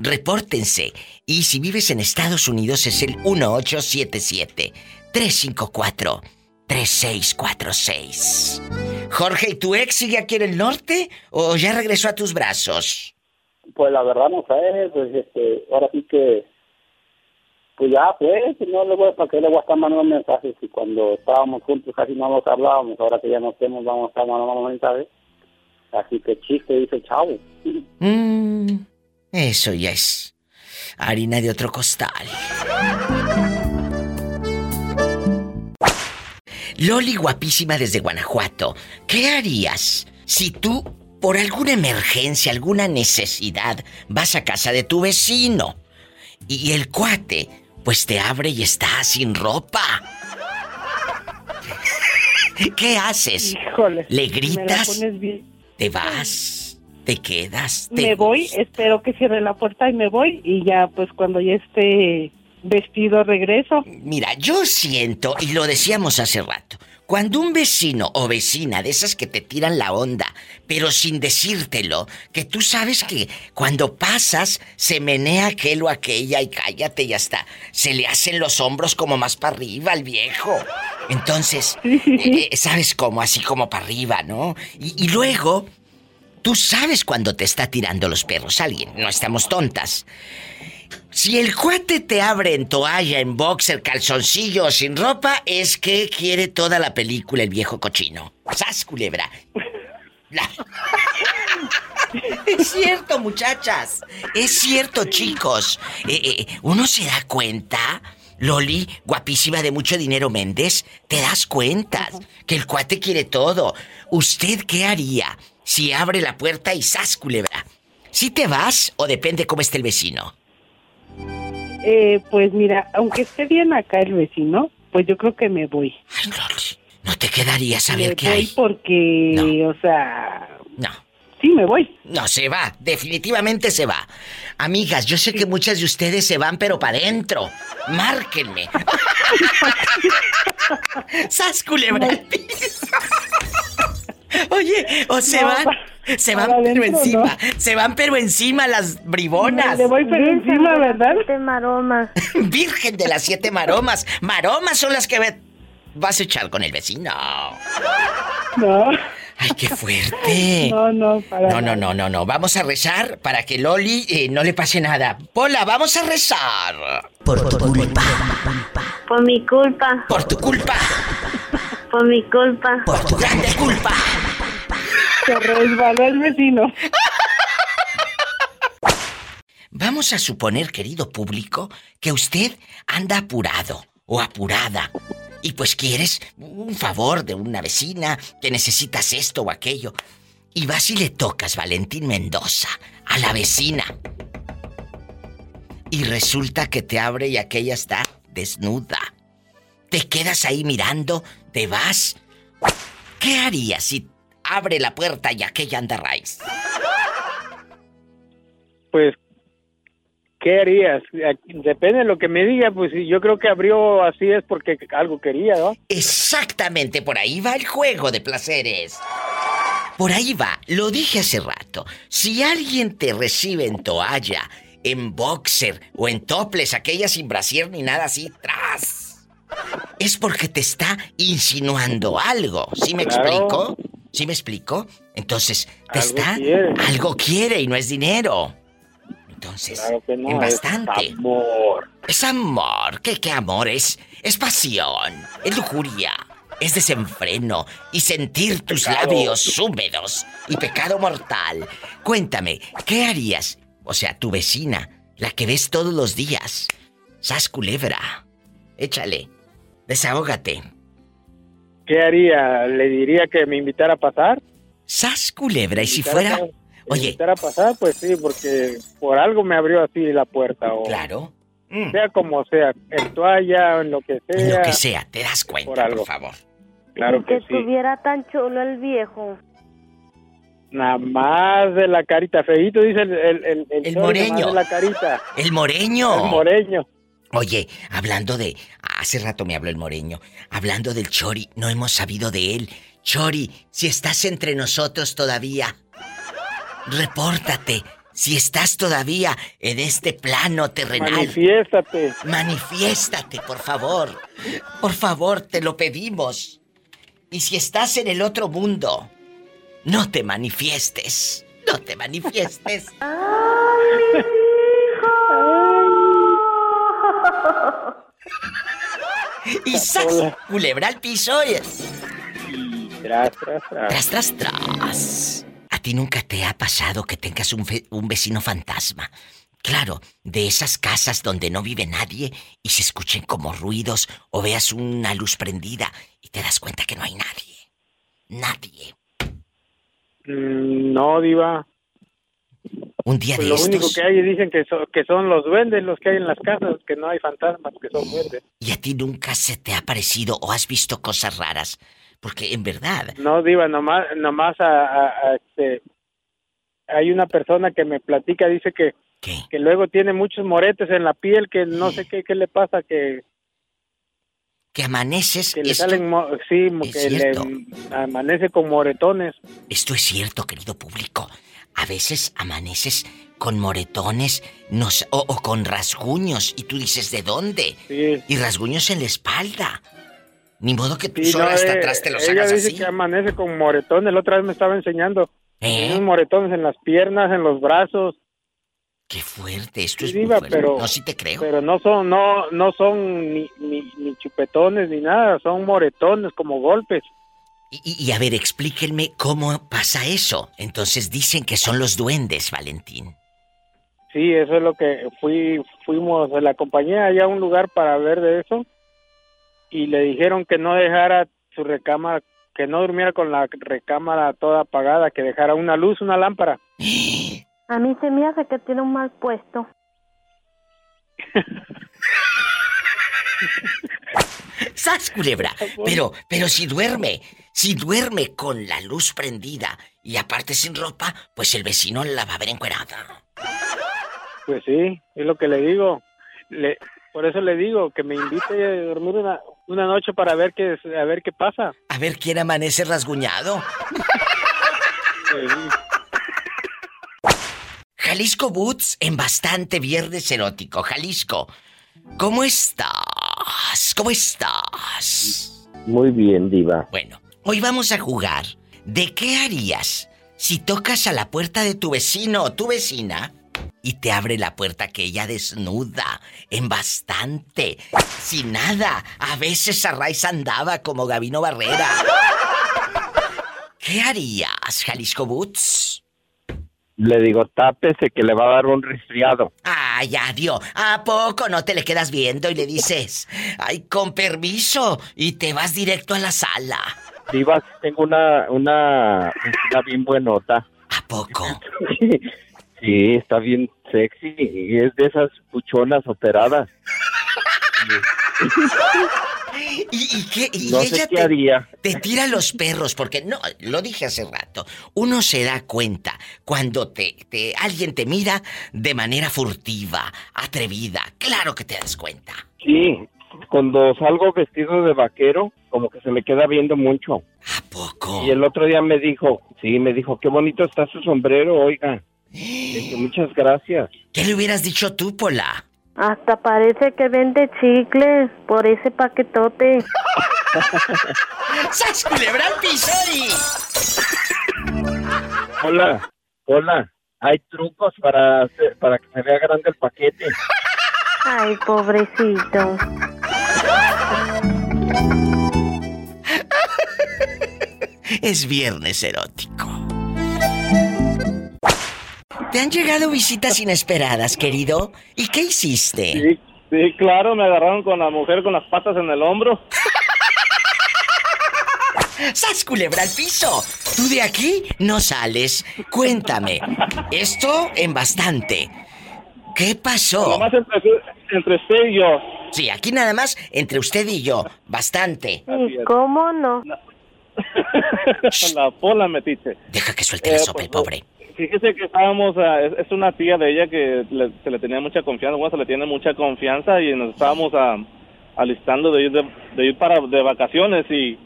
Repórtense. Y si vives en Estados Unidos es el 1877 354 3646. Jorge, ¿y tu ex sigue aquí en el norte o ya regresó a tus brazos? Pues la verdad no sé, pues este, ahora sí que, pues ya pues, no le voy, ¿para qué le voy a estar mandando mensajes? Y cuando estábamos juntos casi no nos hablábamos, ahora que ya no estemos vamos a estar mandando mensajes. Así que chiste, dice chavo. Mm, eso ya es harina de otro costal. Loli guapísima desde Guanajuato, ¿qué harías si tú, por alguna emergencia, alguna necesidad, vas a casa de tu vecino y el cuate, pues te abre y está sin ropa? ¿Qué haces? Híjole. ¿Le gritas? bien. ¿Te vas? ¿Te quedas? ¿Te Me voy, espero que cierre la puerta y me voy y ya pues cuando ya esté vestido regreso. Mira, yo siento, y lo decíamos hace rato, cuando un vecino o vecina de esas que te tiran la onda, pero sin decírtelo, que tú sabes que cuando pasas se menea aquel o aquella y cállate y hasta se le hacen los hombros como más para arriba al viejo. Entonces, eh, eh, ¿sabes cómo? Así como para arriba, ¿no? Y, y luego, tú sabes cuando te está tirando los perros alguien, no estamos tontas. Si el cuate te abre en toalla, en boxer, calzoncillo o sin ropa, es que quiere toda la película el viejo cochino. ¡Sas, culebra! La- Es cierto, muchachas. Es cierto, chicos. Eh, eh, uno se da cuenta, Loli, guapísima de mucho dinero Méndez, te das cuenta que el cuate quiere todo. ¿Usted qué haría si abre la puerta y sas, culebra? ¿Si te vas o depende cómo esté el vecino? Eh, pues mira, aunque esté bien acá el vecino, pues yo creo que me voy. No te quedaría saber me qué voy hay. porque, o sea, No. sí me voy. No, se va, definitivamente se va. Amigas, yo sé que muchas de ustedes se van, pero para adentro. Márquenme. ¡Sas culebra! Oye, o se No, van, se van pero adentro, encima, se van pero encima las bribonas. Le voy pero encima, ¿verdad? maromas. Virgen de las siete maromas. Maromas son las que ve- vas a echar con el vecino. No. Ay, qué fuerte. No, no, para No, no, no, no, no. Vamos a rezar para que Loli eh, no le pase nada. Pola, vamos a rezar. Por tu culpa. Por mi culpa. Por tu culpa. Por mi culpa. Por tu grande culpa. Se resbaló el vecino. Vamos a suponer, querido público, que usted anda apurado o apurada y pues quieres un favor de una vecina, que necesitas esto o aquello. Y vas y le tocas, Valentín Mendoza, a la vecina. Y resulta que te abre y aquella está desnuda. Te quedas ahí mirando, te vas. ¿Qué harías si abre la puerta y aquella anda raíz? Pues, ¿qué harías? Depende de lo que me diga, pues yo creo que abrió así es porque algo quería, ¿no? Exactamente, por ahí va el juego de placeres. Por ahí va, lo dije hace rato. Si alguien te recibe en toalla, en boxer o en toples, aquella sin brasier ni nada así, tras. Es porque te está insinuando algo. ¿Sí me Claro. explico? ¿Sí me explico? Entonces, te Algo está. quiere. Algo quiere y no es dinero. Entonces, Claro que no, en es bastante. amor. Es amor. ¿Qué, qué amor? Es, es pasión. Es lujuria. Es desenfreno. Y sentir tus Pecado. labios húmedos. Y pecado mortal. Cuéntame, ¿qué harías? O sea, tu vecina, la que ves todos los días. Sas culebra. Échale. Desahógate. ¿Qué haría? ¿Le diría que me invitara a pasar? Sas culebra. Y si fuera. a- Oye. Invitar a pasar, pues sí, porque por algo me abrió así la puerta. O Claro. Mm. Sea como sea, en toalla, en lo que sea. Lo que sea, te das cuenta, Por favor. Claro que que sí. estuviera tan chulo el viejo. Nada más de la carita. Feito dice el, el, el, El nada más moreño. de la carita. El moreño. El moreño. Oye, hablando de... Hace rato me habló el moreño. Hablando del Chori, no hemos sabido de él. Chori, si estás entre nosotros todavía, repórtate. Si estás todavía en este plano terrenal. Manifiéstate. Manifiéstate, por favor. Por favor, te lo pedimos. Y si estás en el otro mundo, no te manifiestes. No te manifiestes. Y ¡zas! Culebra al piso y... Tras, tras, tras. Tras, tras, tras. ¿A ti nunca te ha pasado que tengas un, fe- un vecino fantasma? Claro, de esas casas donde no vive nadie y se escuchen como ruidos o veas una luz prendida y te das cuenta que no hay nadie. Nadie. Mm, No, diva. Un día Pues de lo único que hay dicen que, so- que son los duendes los que hay en las casas, que no hay fantasmas, que son duendes. ¿Y a ti nunca se te ha parecido o has visto cosas raras? Porque en verdad, No, diva, nomás, nomás a, a- a, este, hay una persona que me platica, dice que, que luego tiene muchos moretes en la piel, que no sé qué, qué le pasa, que, que amaneces... que le esto- salen, sí, que le amanece con moretones. Esto es cierto, querido público. A veces amaneces con moretones no sé, o, o con rasguños y tú dices, ¿de dónde? Y rasguños en la espalda. Ni modo que tú Sí, sola no, hasta eh, atrás te los ella hagas dice así. que amanece con moretones, la otra vez me estaba enseñando. ¿Eh? Unos moretones en las piernas, en los brazos. Qué fuerte, esto Sí, es muy diva, fuerte. pero, No, sí te creo. pero no son, no, no son ni, ni, ni chupetones ni nada, son moretones como golpes. Y, a ver, explíquenme cómo pasa eso. Entonces dicen que son los duendes, Valentín. Sí, eso es lo que fui, fuimos, la acompañé allá a un lugar para ver de eso y le dijeron que no dejara su recámara, que no durmiera con la recámara toda apagada, que dejara una luz, una lámpara. A mí se me hace que tiene un mal puesto. ¡Sas, culebra! Pero, pero si duerme, si duerme con la luz prendida y aparte sin ropa, pues el vecino la va a ver encuerada. Pues sí, es lo que le digo. Le, por eso le digo que me invite a dormir una, una noche para ver qué, a ver qué pasa. A ver quién amanece rasguñado. Jalisco Boots en bastante viernes erótico. Jalisco, ¿cómo estás? ¿Cómo estás? Muy bien, Diva. Bueno, hoy vamos a jugar. ¿De qué harías si tocas a la puerta de tu vecino o tu vecina y te abre la puerta que ella desnuda en bastante, sin nada? A veces a raíz andaba como Gabino Barrera. ¿Qué harías, Jalisco Boots? Le digo, tápese que le va a dar un resfriado. Ay, ya, Dios. ¿A poco no te le quedas viendo y le dices, ay, con permiso? Y te vas directo a la sala. Tengo una, una vecina bien buenota. ¿A poco? Sí, está bien sexy y es de esas puchonas operadas. ¿Y, y qué? Y No sé ella qué te, haría. te tira los perros, porque no, lo dije hace rato. Uno se da cuenta cuando te, te alguien te mira de manera furtiva, atrevida. Claro que te das cuenta. Sí, cuando salgo vestido de vaquero, como que se me queda viendo mucho. ¿A poco? Y el otro día me dijo, sí, me dijo, qué bonito está su sombrero, oiga. Dije, muchas gracias. ¿Qué le hubieras dicho tú, Pola? Hasta parece que vende chicles por ese paquetote. ¡Sas culebra Hola, hola, hay trucos para, hacer- para que se vea grande el paquete. Ay, pobrecito. Es viernes erótico. ¿Te han llegado visitas inesperadas, querido? ¿Y qué hiciste? Sí, sí, claro, me agarraron con la mujer con las patas en el hombro. ¡Sas culebra al piso! Tú de aquí no sales. Cuéntame. Esto en bastante. ¿Qué pasó? Nomás entre usted y yo. Sí, aquí nada más entre usted y yo. Bastante. ¿Y cómo no? la pola metiche. Deja que suelte la sopa el pobre. Fíjese que estábamos, ah, es, es una tía de ella que le- se le tenía mucha confianza, bueno, se le tiene mucha confianza y nos estábamos ah, alistando de ir, de, de ir para de vacaciones y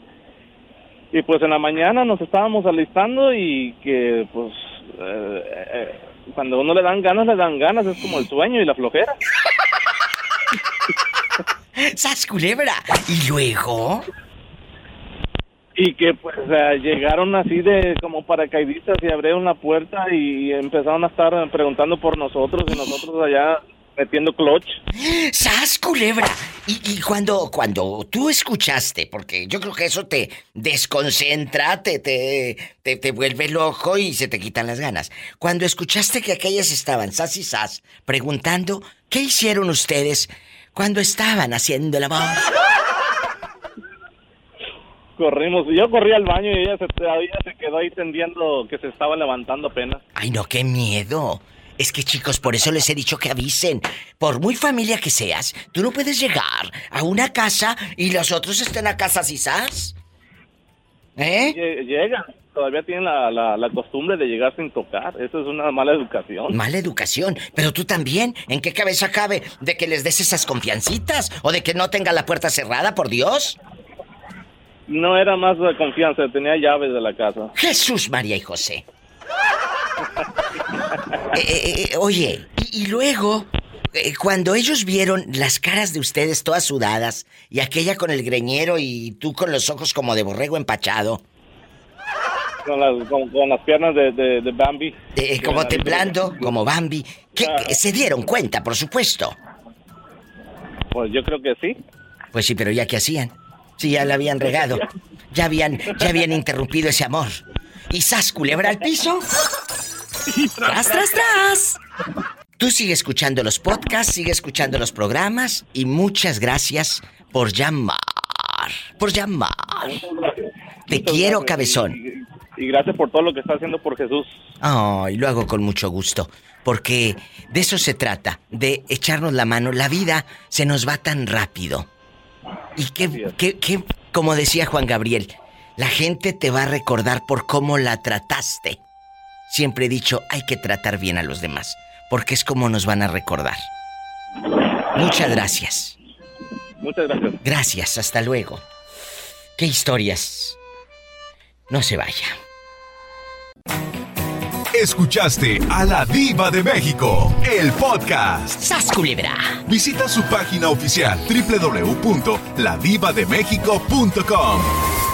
y pues en la mañana nos estábamos alistando y que pues eh, eh, cuando a uno le dan ganas, le dan ganas, es como el sueño y la flojera. ¡Sas culebra! ¿Y luego? Y que pues llegaron así de como paracaidistas y abrieron la puerta y empezaron a estar preguntando por nosotros y nosotros allá metiendo clutch. ¡Sas, culebra! Y, y cuando, cuando tú escuchaste, porque yo creo que eso te desconcentra, te, te, te, te vuelve loco y se te quitan las ganas. Cuando escuchaste que aquellas estaban, sas y sas, preguntando, ¿qué hicieron ustedes cuando estaban haciendo el amor? Corrimos, yo corrí al baño y ella se, ella se quedó ahí tendiendo que se estaba levantando apenas. Ay, no, qué miedo. Es que chicos, por eso les he dicho que avisen. Por muy familia que seas, tú no puedes llegar a una casa y los otros estén a casa sas. ¿Eh? Lle- Llegan, todavía tienen la, la, la costumbre de llegar sin tocar. Eso es una mala educación. Mala educación. Pero tú también. ¿En qué cabeza cabe de que les des esas confiancitas? ¿O de que no tenga la puerta cerrada, por Dios? No era más de confianza, tenía llaves de la casa. Jesús, María y José. Eh, eh, eh, oye, y, y luego, eh, cuando ellos vieron las caras de ustedes todas sudadas y aquella con el greñero y tú con los ojos como de borrego empachado, Con las, con, con las piernas de, de, de Bambi. como temblando, como Bambi, ¿qué- qué- se dieron cuenta, por supuesto. Pues yo creo que sí. Pues sí, pero ya qué hacían. Sí, ya la habían regado. Ya habían, ya habían interrumpido ese amor. Y sas, culebra al piso. ¡Tras, tras, tras! Tú sigue escuchando los podcasts, sigue escuchando los programas y muchas gracias por llamar. Por llamar. Te quiero, cabezón. Y gracias por todo lo que está haciendo por Jesús. Ay, lo hago con mucho gusto. Porque de eso se trata, de echarnos la mano. La vida se nos va tan rápido. Y que, que, que, como decía Juan Gabriel, la gente te va a recordar por cómo la trataste. Siempre he dicho, hay que tratar bien a los demás, porque es como nos van a recordar. Muchas gracias. Muchas gracias. Gracias, hasta luego. Qué historias. No se vaya. Escuchaste a la Diva de México, el podcast. ¡Sas culebra! Visita su página oficial www.ladivademexico.com.